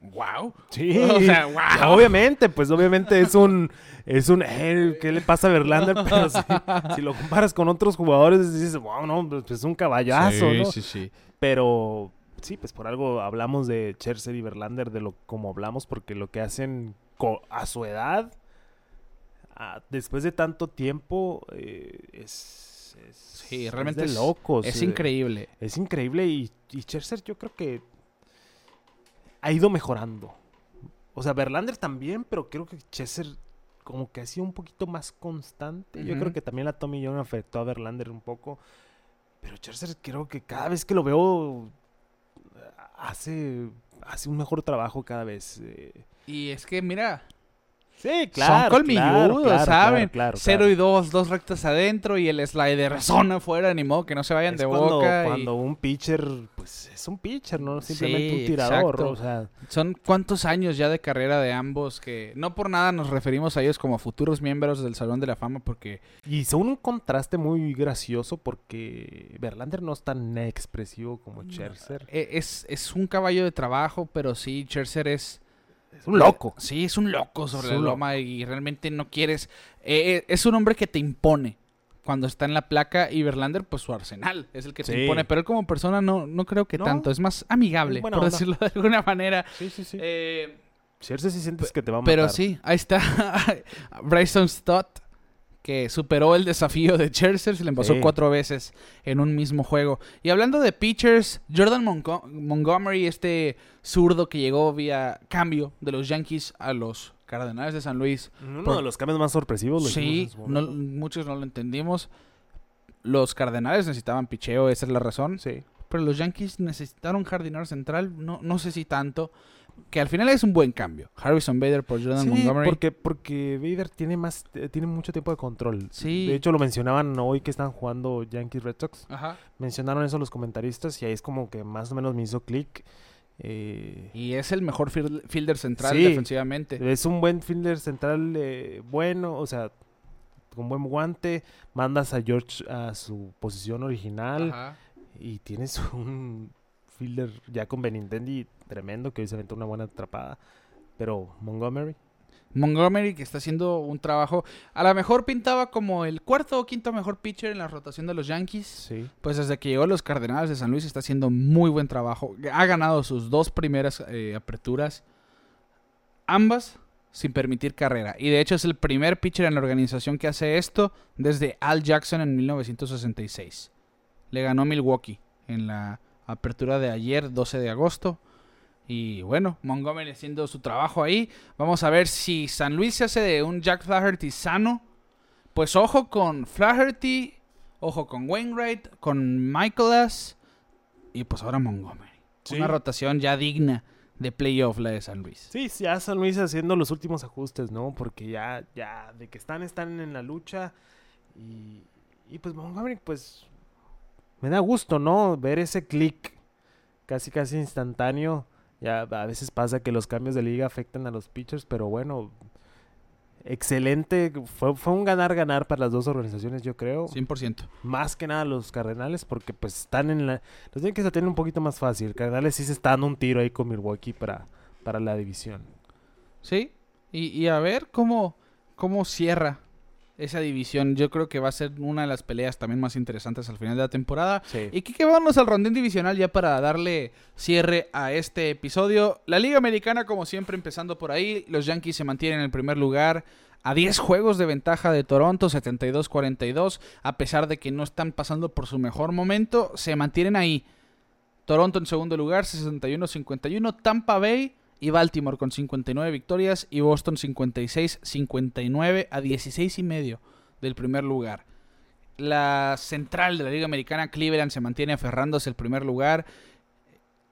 wow. Sí, (laughs) O sea, wow. obviamente, pues obviamente es un, es un, eh, ¿qué le pasa a Verlander? (laughs) Pero si, si lo comparas con otros jugadores, dices, wow, no, pues es un caballazo, ¿no? sí, sí. Pero sí, pues por algo hablamos de Scherzer y Verlander, de lo como hablamos, porque lo que hacen a su edad, después de tanto tiempo, eh, es, es- Sí, es realmente de es- locos. Es eh, increíble. Es increíble y, y Scherzer yo creo que ha ido mejorando. O sea, Verlander también, pero creo que Scherzer como que ha sido un poquito más constante. Yo creo que también la Tommy John afectó a Verlander un poco. Pero Scherzer creo que cada vez que lo veo hace, hace un mejor trabajo cada vez. eh. Y es que, mira, Sí, son colmilludos, ¿saben? Claro, 0 y 2, dos rectas adentro y el slider zona afuera, ni modo que no se vayan Es de cuando, boca. y- cuando un pitcher, pues es un pitcher, no simplemente Sí, un tirador. O sea, Son cuántos años ya de carrera de ambos que no por nada nos referimos a ellos como futuros miembros del Salón de la Fama porque Y son un contraste muy gracioso porque Verlander no es tan expresivo como Scherzer. e- es, es un caballo de trabajo, pero sí, Scherzer es... Es un loco. Sí, es un loco sobre la loma y realmente no quieres... eh, eh, es un hombre que te impone cuando está en la placa y Verlander, pues su arsenal es el que te Sí. impone, pero él como persona no, no creo que No. tanto, es más amigable, por onda. decirlo de alguna manera. Sí, sí, sí. Eh, sí sientes que te va a matar. Pero sí, ahí está (laughs) Bryson Stott, que superó el desafío de Scherzer, se le pasó Sí. cuatro veces en un mismo juego. Y hablando de pitchers, Jordan Monco- Montgomery, este zurdo que llegó vía cambio de los Yankees a los Cardenales de San Luis. Uno por- de los cambios más sorpresivos. lo Sí, no- muchos no lo entendimos. Los Cardenales necesitaban picheo, esa es la razón. Sí. Pero los Yankees necesitaron jardinero central, no, no sé si tanto. Que al final es un buen cambio. Harrison Bader por Jordan Sí, Montgomery. porque, porque Vader tiene más, eh, tiene mucho tiempo de control. Sí. De hecho, lo mencionaban hoy que están jugando Yankees Red Sox. Ajá. Mencionaron eso los comentaristas y ahí es como que más o menos me hizo clic. Eh, Y es el mejor field- fielder central Sí. defensivamente. Es un buen fielder central eh, bueno, o sea, con buen guante. Mandas a George a su posición original Ajá. y tienes (laughs) un fielder ya con Benintendi tremendo que hoy se aventó una buena atrapada. Pero Montgomery, Montgomery que está haciendo un trabajo. A lo mejor pintaba como el cuarto o quinto mejor pitcher en la rotación de los Yankees. sí. Pues desde que llegó a los Cardenales de San Luis está haciendo muy buen trabajo. Ha ganado sus dos primeras eh, aperturas. Ambas sin permitir carrera. Y de hecho es el primer pitcher en la organización que hace esto desde Al Jackson en 1966. Le ganó Milwaukee en la apertura de ayer, 12 de agosto. Y bueno, Montgomery haciendo su trabajo ahí. Vamos a ver si San Luis se hace de un Jack Flaherty sano. Pues ojo con Flaherty, ojo con Wainwright, con Michaelas y pues ahora Montgomery. Sí. Una rotación ya digna de playoff la de San Luis. Sí, ya San Luis haciendo los últimos ajustes, ¿no? Porque ya, ya, de que están, están en la lucha. Y, y pues Montgomery, pues, me da gusto, ¿no? Ver ese click casi, casi instantáneo. Ya a veces pasa que los cambios de liga afectan a los pitchers, pero bueno, excelente. Fue, fue un ganar-ganar para las dos organizaciones, yo creo. 100%. Más que nada los Cardenales, porque pues están en la... Los tienen que se tienen un poquito más fácil. Cardenales sí se está dando un tiro ahí con Milwaukee para, para la división. Sí. Y, y a ver cómo, cómo cierra esa división. Yo creo que va a ser una de las peleas también más interesantes al final de la temporada. Sí. Y que vámonos al rondín divisional ya para darle cierre a este episodio. La Liga Americana, como siempre, empezando por ahí. Los Yankees se mantienen en el primer lugar. A 10 juegos de ventaja de Toronto, 72-42. A pesar de que no están pasando por su mejor momento, se mantienen ahí. Toronto en segundo lugar, 61-51. Tampa Bay y Baltimore con 59 victorias. Y Boston 56-59 a 16 y medio del primer lugar. La central de la Liga Americana, Cleveland, se mantiene aferrándose al primer lugar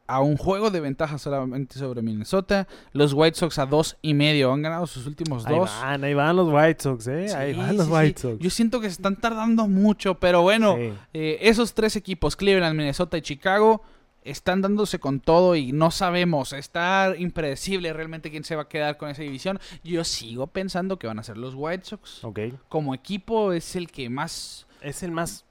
a un juego de ventaja solamente sobre Minnesota. Los White Sox a dos y medio han ganado sus últimos Ahí dos. van, ahí van los White Sox, ¿eh? ahí van los sí, White sí. Sox. Yo siento que se están tardando mucho, pero bueno, eh, esos tres equipos, Cleveland, Minnesota y Chicago, están dándose con todo y no sabemos. Está impredecible realmente quién se va a quedar con esa división. Yo sigo pensando que van a ser los White Sox. Ok. Como equipo es el que más Es el más...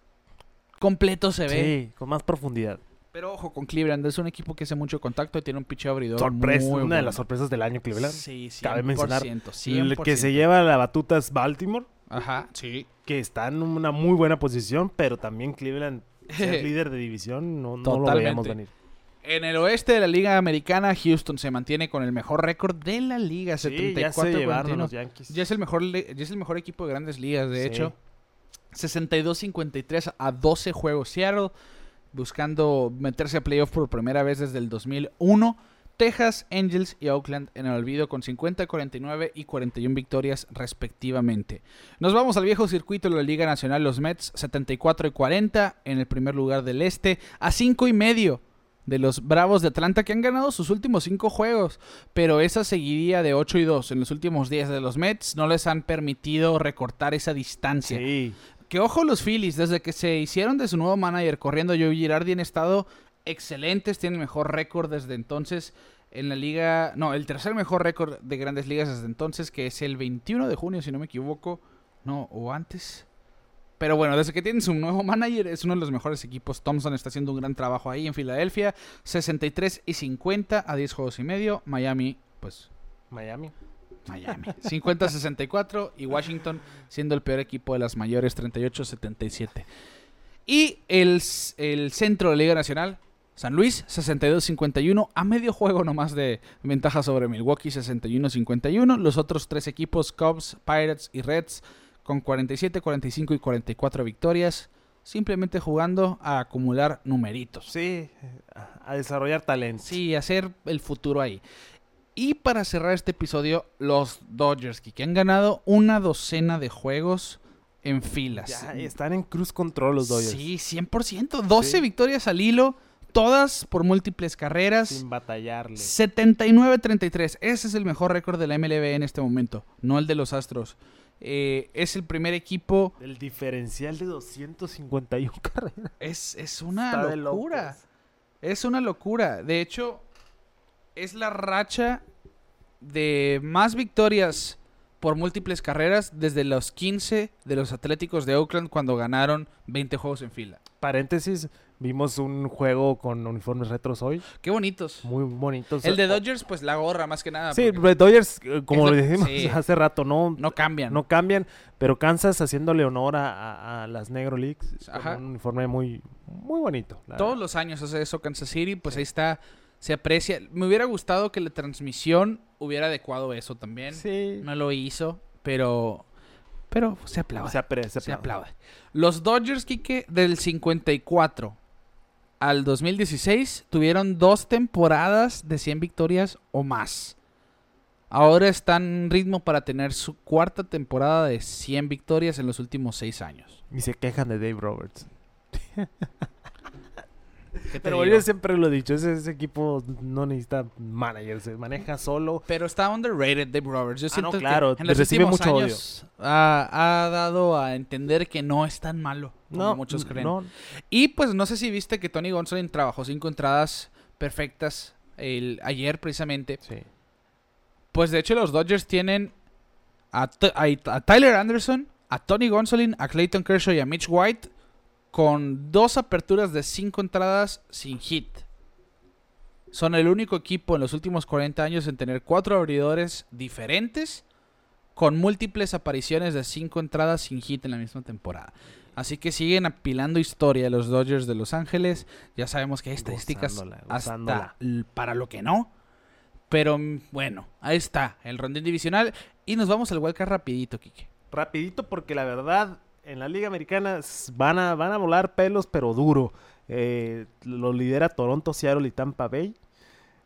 completo se ve. Sí, con más profundidad. Pero ojo con Cleveland, es un equipo que hace mucho contacto y tiene un picheo abridor. Sorpresa, muy una de las sorpresas del año Cleveland. Sí, 100%, Cabe mencionar, 100%. El que se lleva la batuta es Baltimore, Ajá, sí. que está en una muy buena posición, pero también Cleveland, ser (laughs) líder de división, no, no lo veíamos venir. En el oeste de la Liga Americana, Houston se mantiene con el mejor récord de la liga, Sí, 74 ya se llevaron 41. los Yankees. Ya es el mejor ya es el mejor equipo de grandes ligas, de Sí. hecho. 62-53 a 12 juegos Seattle, buscando meterse a playoff por primera vez desde el 2001. Texas, Angels y Oakland en el olvido con 50, 49 y 41 victorias respectivamente. Nos vamos al viejo circuito de la Liga Nacional, los Mets 74 y 40 en el primer lugar del este, a 5 y medio de los Bravos de Atlanta que han ganado sus últimos 5 juegos, pero esa seguidilla de 8 y 2 en los últimos días de los Mets no les han permitido recortar esa distancia. Sí, Que ojo los Phillies, desde que se hicieron de su nuevo manager corriendo Joe Girardi han estado excelentes, tienen mejor récord desde entonces en la liga, no, el tercer mejor récord de grandes ligas desde entonces, que es el 21 de junio, si no me equivoco, no, o antes. Pero bueno, desde que tienen su nuevo manager es uno de los mejores equipos. Thompson está haciendo un gran trabajo ahí en Filadelfia. 63 y 50 a 10 juegos y medio. Miami, pues Miami. Miami. 50-64 y Washington siendo el peor equipo de las mayores 38-77. Y el, el centro de la Liga Nacional, San Luis 62-51 a medio juego nomás de ventaja sobre Milwaukee 61-51. Los otros tres equipos, Cubs, Pirates y Reds, con 47, 45 y 44 victorias, simplemente jugando a acumular numeritos. Sí, a- a desarrollar talento. Sí, hacer el futuro ahí. Y para cerrar este episodio, los Dodgers, que han ganado una docena de juegos en filas. Ya están en cruz control los Dodgers. Sí, 100%. 12 Sí. victorias al hilo, todas por múltiples carreras. Sin batallarle. 79-33. Ese es el mejor récord de la MLB en este momento, no el de los Astros. Eh, es el primer equipo. El diferencial de 251 (laughs) carreras. Es, es una Está locura. Es una locura. De hecho, es la racha de más victorias por múltiples carreras desde los 15 de los Atléticos de Oakland cuando ganaron 20 juegos en fila. Paréntesis, vimos un juego con uniformes retros hoy. Qué bonitos. Muy bonitos. El de Dodgers, pues la gorra más que nada. Sí, porque Dodgers, eh, como lo sí. (laughs) hace rato, no, no cambian. no cambian, pero Kansas haciéndole honor a, a- a las Negro Leagues. con Ajá. Un uniforme muy, muy bonito. Todos verdad. los años hace eso Kansas City, pues ahí está, se aprecia. Me hubiera gustado que la transmisión hubiera adecuado eso también. Sí. No lo hizo, pero pero se aplaude. Se, apre- se se aplaude. aplaude. Los Dodgers, Kike, del 54 al 2016 tuvieron dos temporadas de 100 victorias o más. Ahora están en ritmo para tener su cuarta temporada de 100 victorias en los últimos seis años. Y se quejan de Dave Roberts. (laughs) ¿Qué te Pero yo siempre lo he dicho, ese, ese equipo no necesita manager, se maneja solo. Pero está underrated Dave Roberts. Yo Ah, no, siento claro, que en los recibe últimos mucho años ha, ha dado a entender que no es tan malo como No, muchos creen. no, Y pues no sé si viste que Tony Gonsolin trabajó cinco entradas perfectas el, ayer precisamente. sí. Pues de hecho los Dodgers tienen a- a Tyler Anderson, a Tony Gonsolin, a Clayton Kershaw y a Mitch White con dos aperturas de cinco entradas sin hit. Son el único equipo en los últimos 40 años en tener cuatro abridores diferentes con múltiples apariciones de cinco entradas sin hit en la misma temporada. Así que siguen apilando historia los Dodgers de Los Ángeles. Ya sabemos que hay estadísticas Gozándola, hasta gozándola. para lo que no. Pero mm, bueno, ahí está el rondín divisional. Y nos vamos al wildcard rapidito, Kike. Rapidito porque la verdad en la liga americana van a, van a volar pelos pero duro. Eh, lo lidera Toronto, Seattle y Tampa Bay.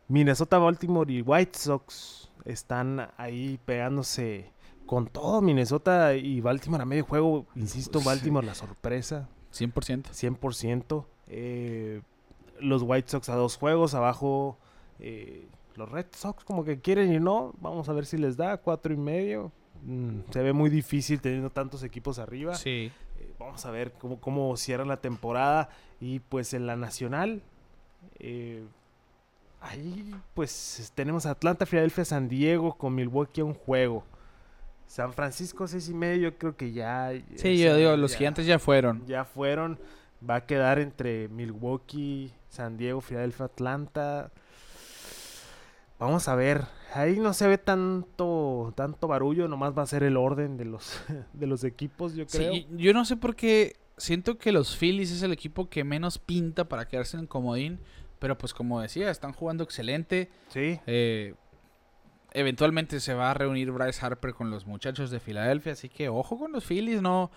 Minnesota, Baltimore y White Sox están ahí pegándose con todo Minnesota y Baltimore a medio juego. Insisto, Baltimore la sorpresa. 100%. 100%. Eh, los White Sox a dos juegos, abajo eh, los Red Sox como que quieren y no. Vamos a ver si les da cuatro y medio. Mm, se ve muy difícil teniendo tantos equipos arriba. Sí. Eh, vamos a ver cómo, cómo cierra la temporada. Y pues en la nacional, eh, ahí pues tenemos Atlanta, Filadelfia, San Diego con Milwaukee a un juego. San Francisco seis y medio, yo creo que ya. Sí, yo digo, los ya- gigantes ya fueron. Ya fueron. Va a quedar entre Milwaukee, San Diego, Filadelfia, Atlanta. Vamos a ver. Ahí no se ve tanto, tanto barullo, nomás va a ser el orden de los, (laughs) de los equipos, yo creo. Sí, yo no sé por qué siento que los Phillies es el equipo que menos pinta para quedarse en comodín. Pero pues como decía, están jugando excelente. Sí. Eh, eventualmente se va a reunir Bryce Harper con los muchachos de Filadelfia. Así que ojo con los Phillies, no.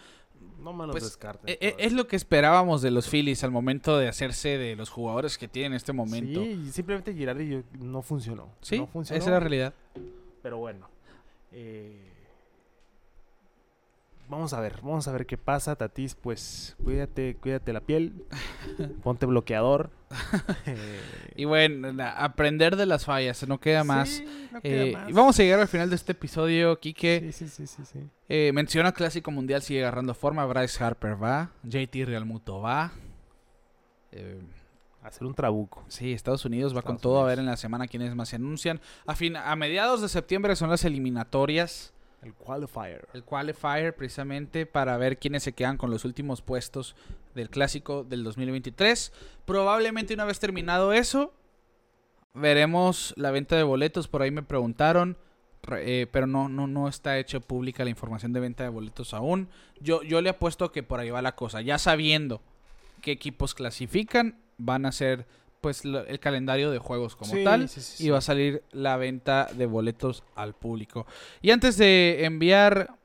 No me los Pues, descarten. E- e-. Es lo que esperábamos de los Phillies al momento de hacerse de los jugadores que tienen en este momento. Sí, simplemente Girardi no funcionó. Sí, no funcionó. esa es la realidad. Pero bueno. eh, vamos a ver, vamos a ver qué pasa, Tatis. Pues cuídate, cuídate la piel. (laughs) ponte bloqueador. (laughs) Y bueno, aprender de las fallas, no queda más. sí, no queda Eh, más. y vamos a llegar al final de este episodio, Quique. Sí, sí, sí, sí, sí. Eh, menciona Clásico Mundial, sigue agarrando forma. Bryce Harper va. JT Realmuto va. Eh, Hacer un trabuco. sí, Estados Unidos va con todo. A ver en la semana quiénes más se anuncian. A, fin, a mediados de septiembre son las eliminatorias. El qualifier. El qualifier, precisamente, para ver quiénes se quedan con los últimos puestos del Clásico del 2023. Probablemente una vez terminado eso, veremos la venta de boletos. Por ahí me preguntaron. re- eh, pero no, no, no está hecho pública la información de venta de boletos aún. Yo, yo le apuesto que por ahí va la cosa. Ya sabiendo qué equipos clasifican, van a ser pues lo- el calendario de juegos como Sí, tal sí, sí, y va a salir la venta de boletos al público. Y antes de enviar,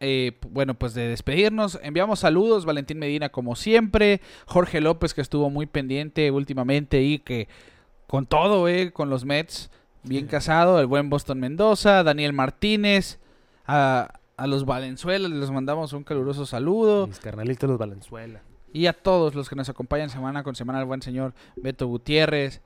eh, bueno, pues de despedirnos, enviamos saludos, Valentín Medina como siempre, Jorge López que estuvo muy pendiente últimamente y que con todo, eh, con los Mets, bien casado, el buen Boston Mendoza, Daniel Martínez, a, a los Valenzuela les mandamos un caluroso saludo. Mis carnalitos los Valenzuela. Y a todos los que nos acompañan semana con semana, el buen señor Beto Gutiérrez,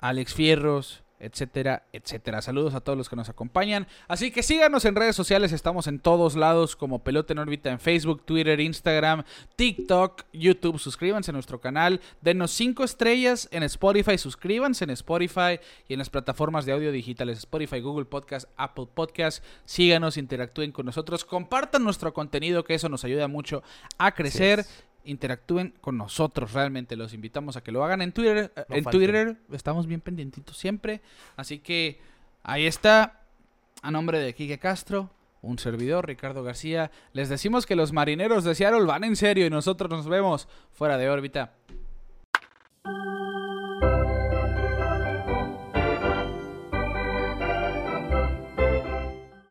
Alex Fierros, etcétera, etcétera. Saludos a todos los que nos acompañan. Así que síganos en redes sociales, estamos en todos lados como Pelota en órbita en Facebook, Twitter, Instagram, TikTok, YouTube. Suscríbanse a nuestro canal, denos 5 estrellas en Spotify, suscríbanse en Spotify y en las plataformas de audio digitales Spotify, Google Podcast, Apple Podcast. Síganos, interactúen con nosotros, compartan nuestro contenido que eso nos ayuda mucho a crecer. Interactúen con nosotros realmente. Los invitamos a que lo hagan en Twitter. eh, No en falten. Twitter estamos bien pendientitos siempre. Así que ahí está. A nombre de Quique Castro, un servidor, Ricardo García. Les decimos que los marineros de Seattle van en serio y nosotros nos vemos fuera de órbita.